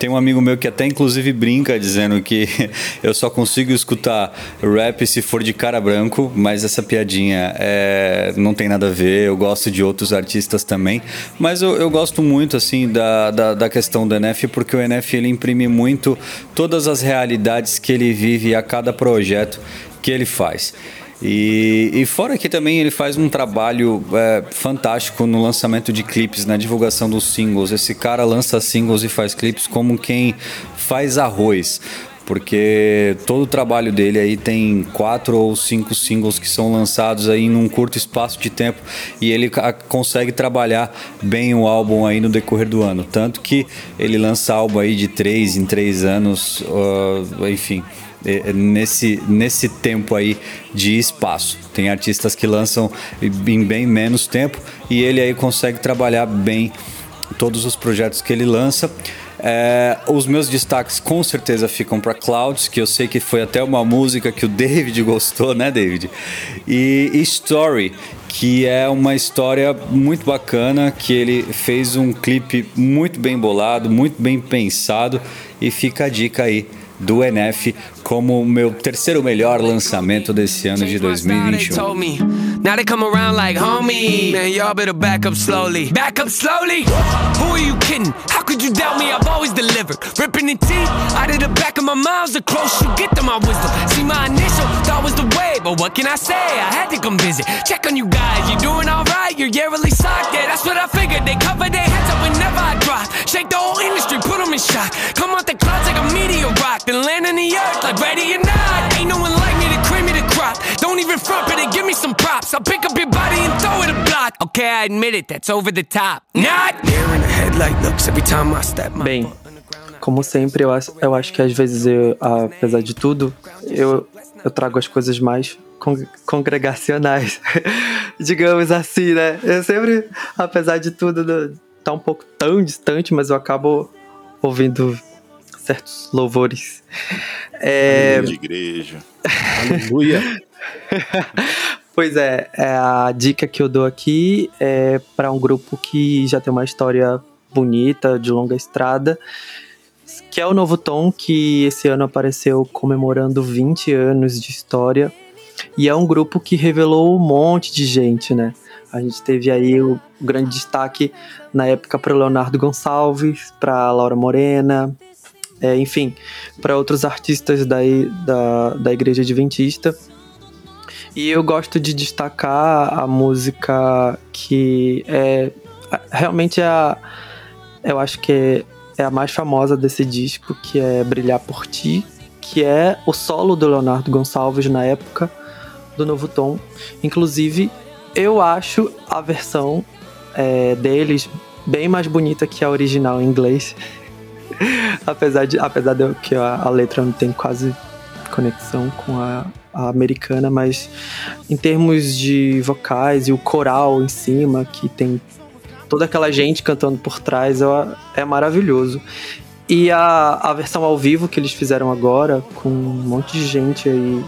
Tem um amigo meu que até inclusive brinca dizendo que *laughs* eu só consigo escutar rap se for de cara branco, mas essa piadinha é, não tem nada a ver. Eu gosto de outros artistas também, mas eu, eu gosto muito assim da, da, da questão do NF porque o NF ele imprime muito todas as realidades que ele vive a cada projeto que ele faz. E, e fora que também ele faz um trabalho é, fantástico no lançamento de clipes, na divulgação dos singles. Esse cara lança singles e faz clipes como quem faz arroz. Porque todo o trabalho dele aí tem quatro ou cinco singles que são lançados aí num curto espaço de tempo e ele consegue trabalhar bem o álbum aí no decorrer do ano. Tanto que ele lança álbum aí de três em três anos, ah, enfim nesse, nesse tempo aí de espaço. Tem artistas que lançam em bem menos tempo e ele aí consegue trabalhar bem todos os projetos que ele lança. É, os meus destaques com certeza ficam para Clouds, que eu sei que foi até uma música que o *laughs* David gostou, né, David? E, e Story, que é uma história muito bacana, que ele fez um clipe muito bem bolado, muito bem pensado, e fica a dica aí do NF como o meu terceiro melhor lançamento desse ano de Changed my style, they 2021. Now they come around like homie. Man, y'all better back up slowly. Back up slowly. Who are you kidding? How could you doubt me? I've always delivered. Ripping the teeth out of the back of my mouth. The close you get to my wisdom. See my initial thought was the way, but what can I say? I had to come visit. Check on you guys. You doing alright? You're yearly socked. Yeah, that's what I figured. They cover their heads up whenever I drop. Shake the whole industry, put them in shock. Come out the clouds like a meteor rock, then land on the earth like ready or not. Don't even front, give me some props. I'll pick up your body and throw it a block. Okay, I admit it, that's over the top. Not there in the headlight looks every time I step my Bem, Como sempre, eu acho, eu acho que às vezes, eu, apesar de tudo, eu, eu trago as coisas mais con- congregacionais, *laughs* digamos assim, né? Eu sempre, apesar de tudo, né, tá um pouco tão distante, mas eu acabo ouvindo certos louvores. É, De igreja. Aleluia. *laughs* *laughs* Pois é, é, a dica que eu dou aqui é para um grupo que já tem uma história bonita, de longa estrada, que é o Novo Tom, que esse ano apareceu comemorando 20 anos de história. E é um grupo que revelou um monte de gente, né? A gente teve aí o grande destaque na época para Leonardo Gonçalves, para Laura Morena, é, enfim, para outros artistas daí, da, da Igreja Adventista. E eu gosto de destacar a música que é realmente é a, eu acho que é, é a mais famosa desse disco, que é Brilhar por Ti, que é o solo do Leonardo Gonçalves na época do Novo Tom. Inclusive, eu acho a versão é, deles bem mais bonita que a original em inglês. *laughs* apesar de, apesar de que a, a letra não tem quase conexão com a americana, mas em termos de vocais e o coral em cima, que tem toda aquela gente cantando por trás, é maravilhoso. E a, a versão ao vivo que eles fizeram agora, com um monte de gente aí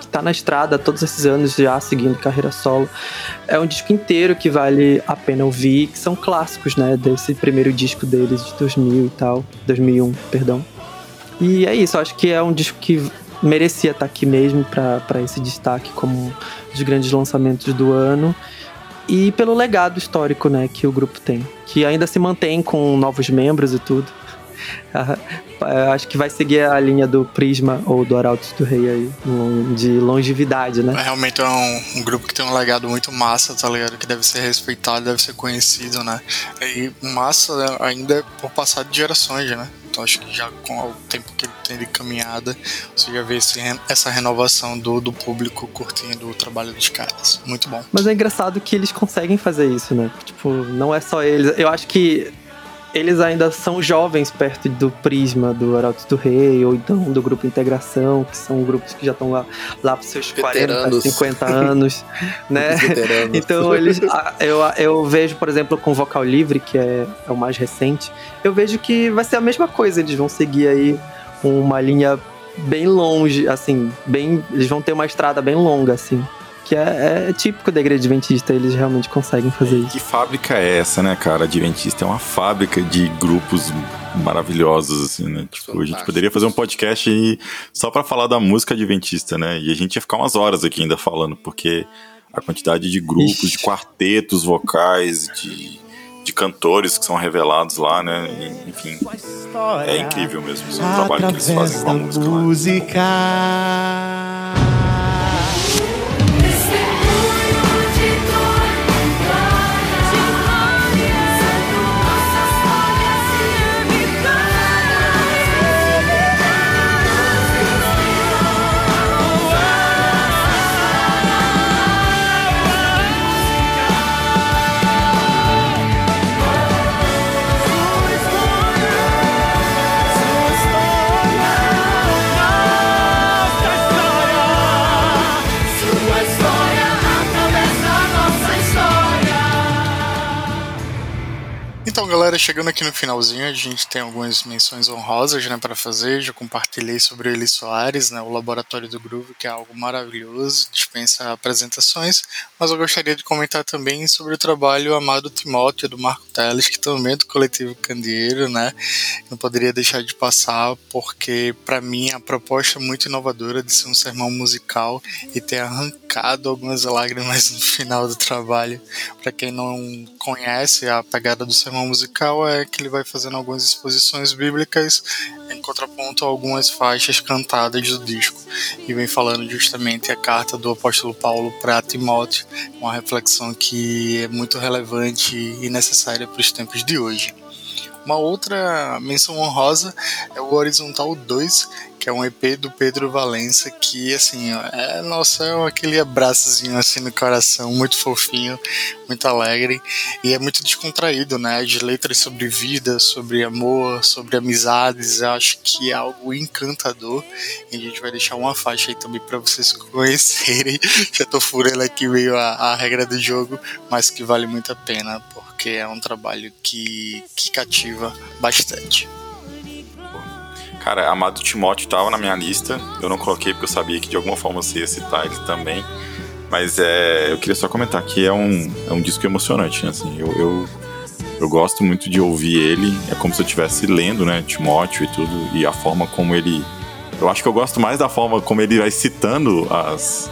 que tá na estrada todos esses anos já seguindo carreira solo, é um disco inteiro que vale a pena ouvir, que são clássicos, né, desse primeiro disco deles de 2000 e tal, 2001, perdão. E é isso, acho que é um disco que merecia estar aqui mesmo para esse destaque como um dos grandes lançamentos do ano. E pelo legado histórico né, que o grupo tem, que ainda se mantém com novos membros e tudo. *laughs* Ah, acho que vai seguir a linha do Prisma ou do Arautos do Rei aí, de longevidade, né? Realmente é um, um grupo que tem um legado muito massa, tá ligado? Que deve ser respeitado, deve ser conhecido, né? E massa ainda é por passar de gerações, né? Então acho que já com o tempo que ele tem de caminhada, você já vê esse essa renovação do, do público curtindo o trabalho dos caras. Muito bom. Mas é engraçado que eles conseguem fazer isso, né? Tipo, não é só eles. Eu acho que eles ainda são jovens perto do Prisma, do Arautos do Rei, ou então do Grupo Integração, que são grupos que já estão lá, lá pros seus 40, Veteranos. 50 anos, *laughs* né? Então eles. Eu, eu vejo, por exemplo, com o Vocal Livre, que é, é o mais recente, eu vejo que vai ser a mesma coisa. Eles vão seguir aí uma linha bem longe, assim, bem. Eles vão ter uma estrada bem longa, assim. Que é, é típico da igreja adventista, eles realmente conseguem fazer isso. Que fábrica é essa, né, cara? Adventista é uma fábrica de grupos maravilhosos, assim, né? Tipo, a gente Fantástico. poderia fazer um podcast aí só pra falar da música adventista, né? E a gente ia ficar umas horas aqui ainda falando, porque a quantidade de grupos, Ixi. de quartetos vocais, de, de cantores que são revelados lá, né? E, enfim, é incrível mesmo esse trabalho que eles fazem com a música. Lá. música. Nossa galera, chegando aqui no finalzinho, a gente tem algumas menções honrosas, né, para fazer. Já compartilhei sobre Eli Soares, né, o Laboratório do Groove, que é algo maravilhoso, dispensa apresentações. Mas eu gostaria de comentar também sobre o trabalho Amado Timóteo, do Marco Teles, que também é do coletivo Candeeiro, né. Não poderia deixar de passar, porque para mim a proposta é muito inovadora de ser um sermão musical e ter arrancado algumas lágrimas no final do trabalho. Para quem não conhece a pegada do sermão musical é que ele vai fazendo algumas exposições bíblicas em contraponto a algumas faixas cantadas do disco e vem falando justamente a carta do apóstolo Paulo para Timóteo, uma reflexão que é muito relevante e necessária para os tempos de hoje. Uma outra menção honrosa é o Horizontal 2, que é um EP do Pedro Valença, que assim, é, nossa, é aquele abraçozinho assim no coração, muito fofinho, muito alegre e é muito descontraído, né? De letras sobre vida, sobre amor, sobre amizades, eu acho que é algo encantador. E a gente vai deixar uma faixa aí também para vocês conhecerem. *laughs* Já tô furando aqui meio a, a regra do jogo, mas que vale muito a pena, porque é um trabalho que, que cativa bastante. Cara, Amado Timóteo tava na minha lista. Eu não coloquei porque eu sabia que de alguma forma você ia citar ele também. Mas é, eu queria só comentar que é um, é um disco emocionante, né? Assim, eu, eu, eu gosto muito de ouvir ele. É como se eu estivesse lendo, né? Timóteo e tudo. E a forma como ele. Eu acho que eu gosto mais da forma como ele vai citando as,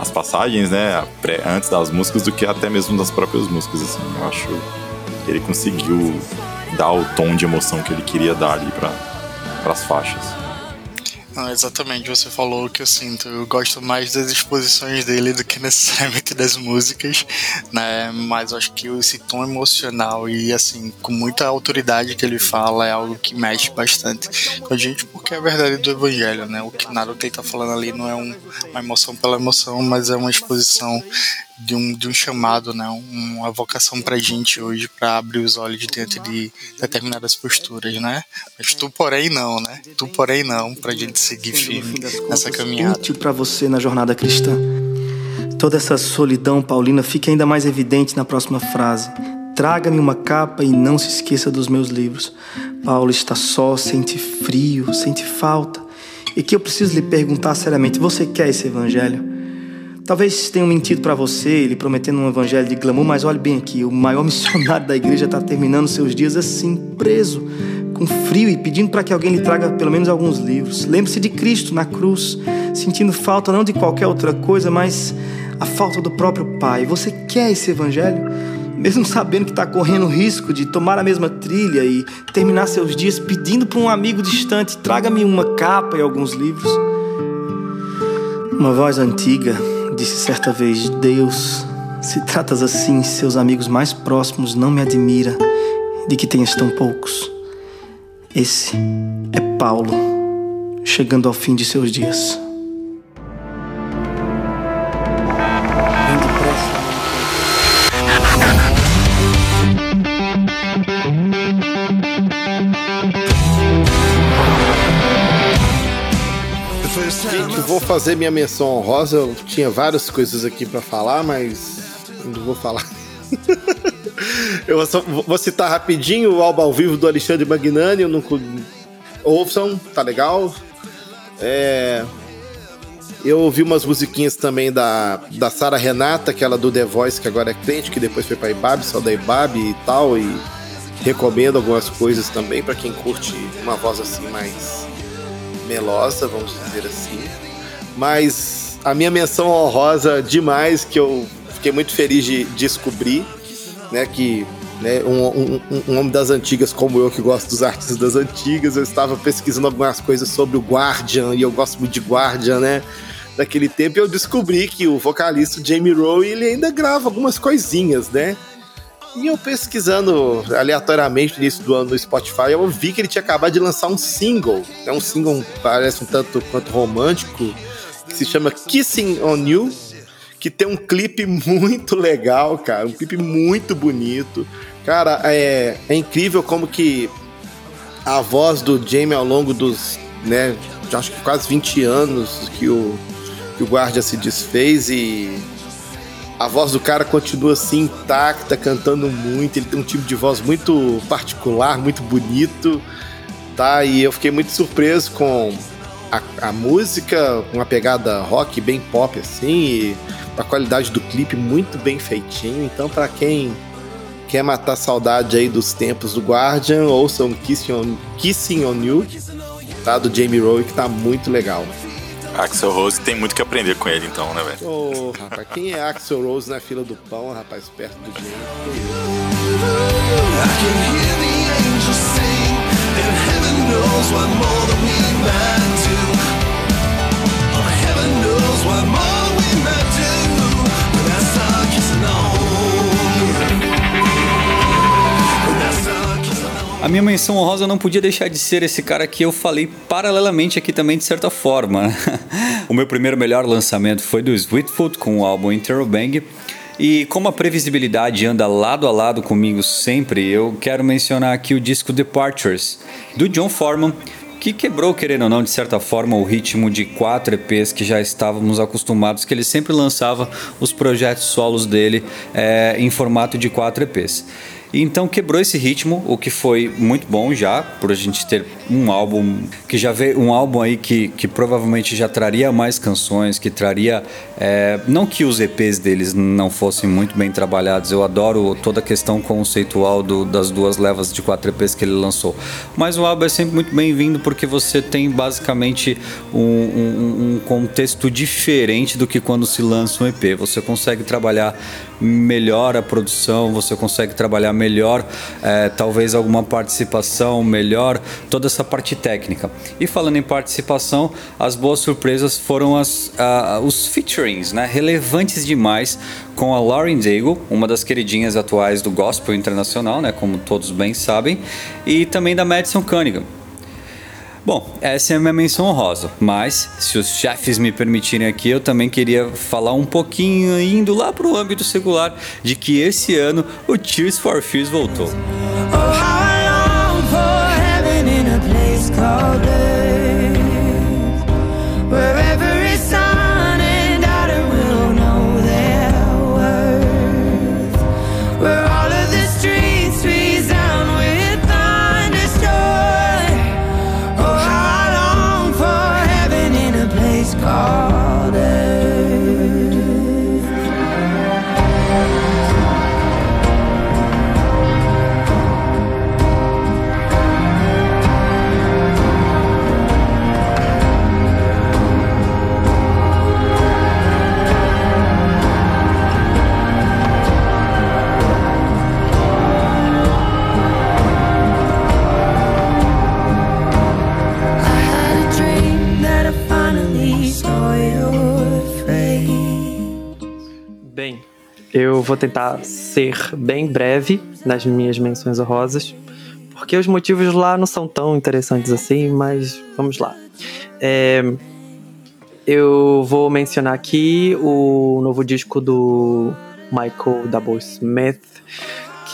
as passagens, né? Pré, antes das músicas do que até mesmo das próprias músicas, assim. Eu acho que ele conseguiu dar o tom de emoção que ele queria dar ali pra, pras faixas. Não, exatamente, você falou o que eu sinto. Eu gosto mais das exposições dele do que necessariamente *laughs* das músicas, né? Mas acho que esse tom emocional e, assim, com muita autoridade que ele fala é algo que mexe bastante com a gente, porque é a verdade do evangelho, né? O que ele tá falando ali não é um, uma emoção pela emoção, mas é uma exposição de um, de um chamado, né? uma vocação pra gente hoje para abrir os olhos diante de determinadas posturas, né? Mas tu, porém, não, né? Tu, porém, não, pra gente seguir firme nessa caminhada. útil para você na jornada cristã. Toda essa solidão paulina fica ainda mais evidente na próxima frase. Traga-me uma capa e não se esqueça dos meus livros. Paulo está só, sente frio, sente falta. E que eu preciso lhe perguntar seriamente: você quer esse evangelho? Talvez tenham mentido para você, ele prometendo um evangelho de glamour, mas olhe bem aqui: o maior *laughs* missionário da igreja está terminando seus dias assim, preso, com frio e pedindo para que alguém lhe traga pelo menos alguns livros. Lembre-se de Cristo na cruz, sentindo falta não de qualquer outra coisa, mas a falta do próprio Pai. Você quer esse evangelho? Mesmo sabendo que está correndo o risco de tomar a mesma trilha e terminar seus dias pedindo para um amigo distante: traga-me uma capa e alguns livros. Uma voz antiga disse certa vez: Deus, se tratas assim, seus amigos mais próximos não me admira de que tenhas tão poucos. Esse é Paulo, chegando ao fim de seus dias. Vou fazer minha menção honrosa. Eu tinha várias coisas aqui pra falar, mas não vou falar. *laughs* eu só- vou citar rapidinho o álbum ao vivo do Alexandre Magnani. Não... Ouçam, tá legal. É, Eu ouvi umas musiquinhas também da, da Sara Renata, aquela do The Voice, que agora é crente, que depois foi pra Ibabe, só da Ibabe e tal. E recomendo algumas coisas também pra quem curte uma voz assim mais melosa, vamos dizer assim. Mas a minha menção honrosa demais, que eu fiquei muito feliz de descobrir, né, que né, um, um- um- homem das antigas como eu, que gosto dos artistas das antigas, eu estava pesquisando algumas coisas sobre o Guardian, e eu gosto muito de Guardian, né, daquele tempo, eu descobri que o vocalista Jamie Rowe, ele ainda grava algumas coisinhas, né, e eu pesquisando aleatoriamente no início do ano no Spotify, eu vi que ele tinha acabado de lançar um single. É um single, parece um tanto quanto romântico, que se chama Kissing on You, que tem um clipe muito legal, cara. Um clipe muito bonito. Cara, é, é incrível como que a voz do Jamie ao longo dos, né, acho que quase 20 anos que o, que o Guardia se desfez e A voz do cara continua assim intacta, cantando muito. Ele tem um tipo de voz muito particular, muito bonito, tá? E eu fiquei muito surpreso com a, a música, uma pegada rock bem pop assim, e a qualidade do clipe muito bem feitinho. Então, para quem quer matar saudade aí dos tempos do Guardian, ouçam Kissing on, Kissing on You, tá? Do Jamie Rowe, que tá muito legal. Axel Rose tem muito que aprender com ele, então, né, velho? Ô, rapaz, quem é Axel Rose na fila do pão, rapaz, perto do Jamie? I can hear the angels sing, and heaven knows what more that we A minha menção honrosa não podia deixar de ser esse cara que eu falei paralelamente aqui também, de certa forma. *laughs* o meu primeiro melhor lançamento foi do Sweetfoot com o álbum Interrobang. E como a previsibilidade anda lado a lado comigo sempre, eu quero mencionar aqui o disco Departures, do John Foreman, que quebrou, querendo ou não, de certa forma, o ritmo de quatro EPs que já estávamos acostumados, que ele sempre lançava os projetos solos dele é, em formato de quatro EPs. Então quebrou esse ritmo, o que foi muito bom já, por a gente ter um álbum que já veio, um álbum aí que, que provavelmente já traria mais canções, que traria. é, não que os EPs deles não fossem muito bem trabalhados, eu adoro toda a questão conceitual do- das duas levas de quatro EPs que ele lançou. Mas o álbum é sempre muito bem-vindo porque você tem basicamente um, um- um contexto diferente do que quando se lança um EP. Você consegue trabalhar melhor a produção, você consegue trabalhar melhor, eh, talvez alguma participação melhor, toda essa parte técnica. E falando em participação, as boas surpresas foram as, os featurings, né, relevantes demais com a Lauren Daigle, uma das queridinhas atuais do gospel internacional, né, como todos bem sabem, e também da Madison Cunningham. Bom, essa é a minha menção honrosa, mas se os chefes me permitirem aqui, eu também queria falar um pouquinho, indo lá pro âmbito secular, de que esse ano o Tears for Fears voltou. Oh, vou tentar ser bem breve nas minhas menções honrosas, porque os motivos lá não são tão interessantes assim, mas vamos lá. É, eu vou mencionar aqui o novo disco do Michael Double Smith,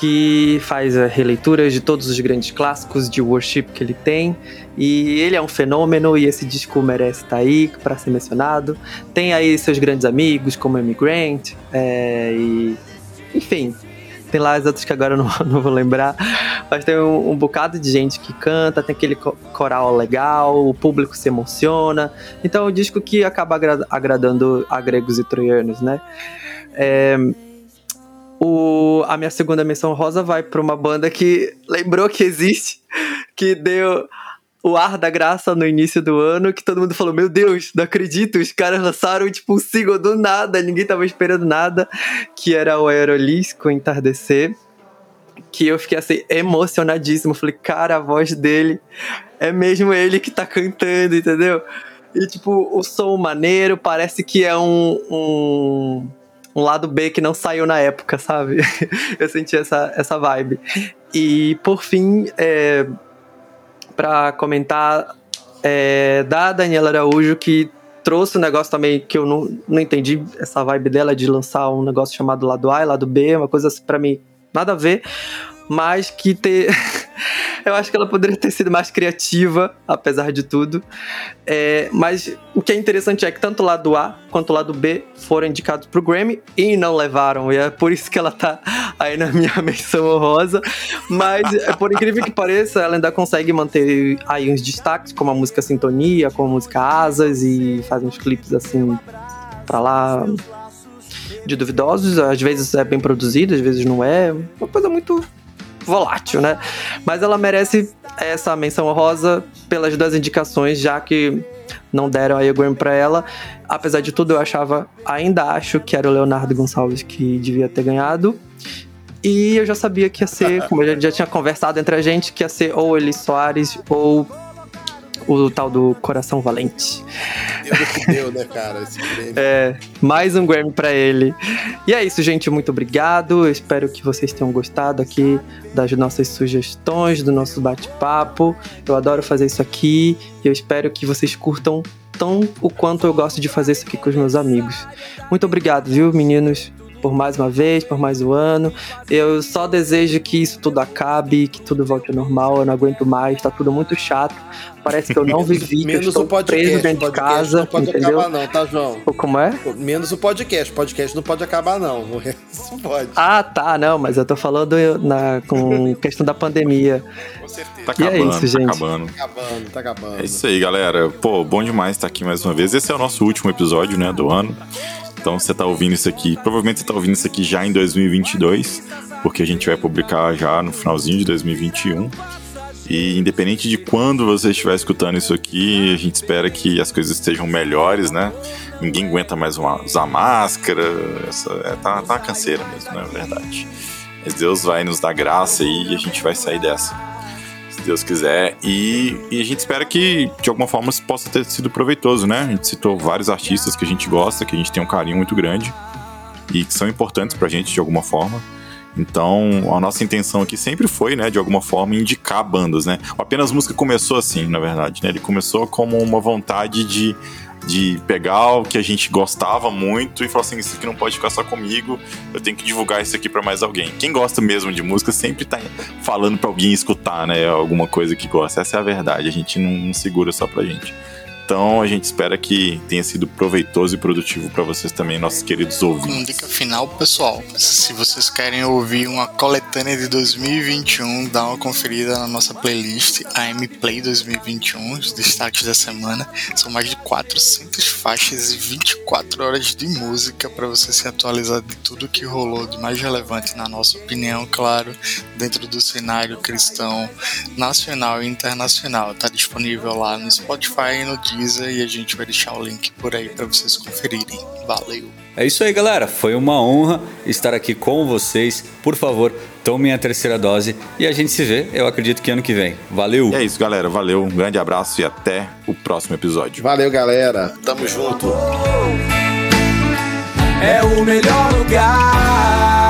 que faz a releitura de todos os grandes clássicos de worship que ele tem. E ele é um fenômeno e esse disco merece estar aí para ser mencionado. Tem aí seus grandes amigos, como Amy Grant, é, e enfim. Tem lá os outros que agora eu não, não vou lembrar. Mas tem um, um bocado de gente que canta, tem aquele co- coral legal, o público se emociona. Então é um disco que acaba agra- agradando a gregos e troianos, né? É, o, a minha segunda menção rosa vai para uma banda que lembrou que existe, que deu o ar da graça no início do ano, que todo mundo falou: Meu Deus, não acredito, os caras lançaram tipo um single do nada, ninguém tava esperando nada, que era o Aerolis com Entardecer. Que eu fiquei assim, emocionadíssimo. Falei, cara, a voz dele é mesmo ele que tá cantando, entendeu? E tipo, o som maneiro, parece que é um, um, um lado B que não saiu na época, sabe? *laughs* eu senti essa, essa vibe. E por fim, é, para comentar é, da Daniela Araújo, que trouxe um negócio também que eu não, não entendi essa vibe dela de lançar um negócio chamado lado A e lado B, uma coisa assim, pra mim nada a ver, mas que ter *laughs* Eu acho que ela poderia ter sido mais criativa, apesar de tudo. É, mas o que é interessante é que tanto o lado A quanto o lado B foram indicados pro Grammy e não levaram. E é por isso que ela tá aí na minha *laughs* menção honrosa. Mas, é, por incrível que pareça, ela ainda consegue manter aí uns destaques, como a música Sintonia, como a música Asas, e faz uns clipes assim pra lá de duvidosos. Às vezes é bem produzido, às vezes não é. Uma coisa muito volátil, né? Mas ela merece essa menção honrosa pelas duas indicações, já que não deram aí o Grammy pra ela. Apesar de tudo, eu achava, ainda acho que era o Leonardo Gonçalves que devia ter ganhado. E eu já sabia que ia ser, como a gente já tinha conversado entre a gente, que ia ser ou Eli Soares ou o tal do Coração Valente. Deus que deu, né, cara? Esse prêmio. É, mais um Grammy pra ele. E é isso, gente. Muito obrigado. Eu espero que vocês tenham gostado aqui das nossas sugestões, do nosso bate-papo. Eu adoro fazer isso aqui e eu espero que vocês curtam tão o quanto eu gosto de fazer isso aqui com os meus amigos. Muito obrigado, viu, meninos? Por mais uma vez, por mais um ano. Eu só desejo que isso tudo acabe, que tudo volte ao normal. Eu não aguento mais, tá tudo muito chato. Parece que eu não vivi, que eu Menos estou o podcast. preso dentro de casa, não pode entendeu? acabar, não, tá, João? Como é? Menos o podcast. Podcast não pode acabar, não. O resto pode. Ah, tá, não, mas eu tô falando na, com *laughs* questão da pandemia. Com certeza. Tá E é acabando, isso, tá gente. acabando. Tá acabando, tá acabando. É isso aí, galera. Pô, bom demais estar aqui mais uma vez. Esse é o nosso último episódio, né, do ano. Então você tá ouvindo isso aqui, provavelmente você tá ouvindo isso aqui já em 2022, porque a gente vai publicar já no finalzinho de 2021. E independente de quando você estiver escutando isso aqui, a gente espera que as coisas estejam melhores, né? Ninguém aguenta mais uma- usar máscara, essa, é, tá, tá uma canseira mesmo, na verdade. Mas Deus vai nos dar graça e a gente vai sair dessa se Deus quiser. E, e a gente espera que, de alguma forma, isso possa ter sido proveitoso, né? A gente citou vários artistas que a gente gosta, que a gente tem um carinho muito grande e que são importantes pra gente de alguma forma. Então, a nossa intenção aqui sempre foi, né, de alguma forma, indicar bandas, né? O Apenas Música começou assim, na verdade, né? Ele começou como uma vontade de, de pegar o que a gente gostava muito e falar assim, isso aqui não pode ficar só comigo, eu tenho que divulgar isso aqui pra mais alguém. Quem gosta mesmo de música sempre tá falando pra alguém escutar, né, alguma coisa que gosta. Essa é a verdade, a gente não, não segura só pra gente. Então, a gente espera que tenha sido proveitoso e produtivo pra vocês também, nossos queridos ouvintes. dica final, pessoal, se vocês querem ouvir uma coletânea de 2021, dá uma conferida na nossa playlist AM Play 2021, os destaques da semana. São mais de 400 faixas e 24 horas de música para você se atualizar de tudo que rolou de mais relevante, na nossa opinião, claro, dentro do cenário cristão nacional e internacional. Tá disponível lá no Spotify e no E a gente vai deixar o link por aí para vocês conferirem. Valeu! É isso aí, galera. Foi uma honra estar aqui com vocês. Por favor, tomem a terceira dose e a gente se vê, eu acredito que ano que vem. Valeu! E é isso, galera. Valeu, um grande abraço e até o próximo episódio. Valeu, galera. Tamo junto. É o melhor lugar.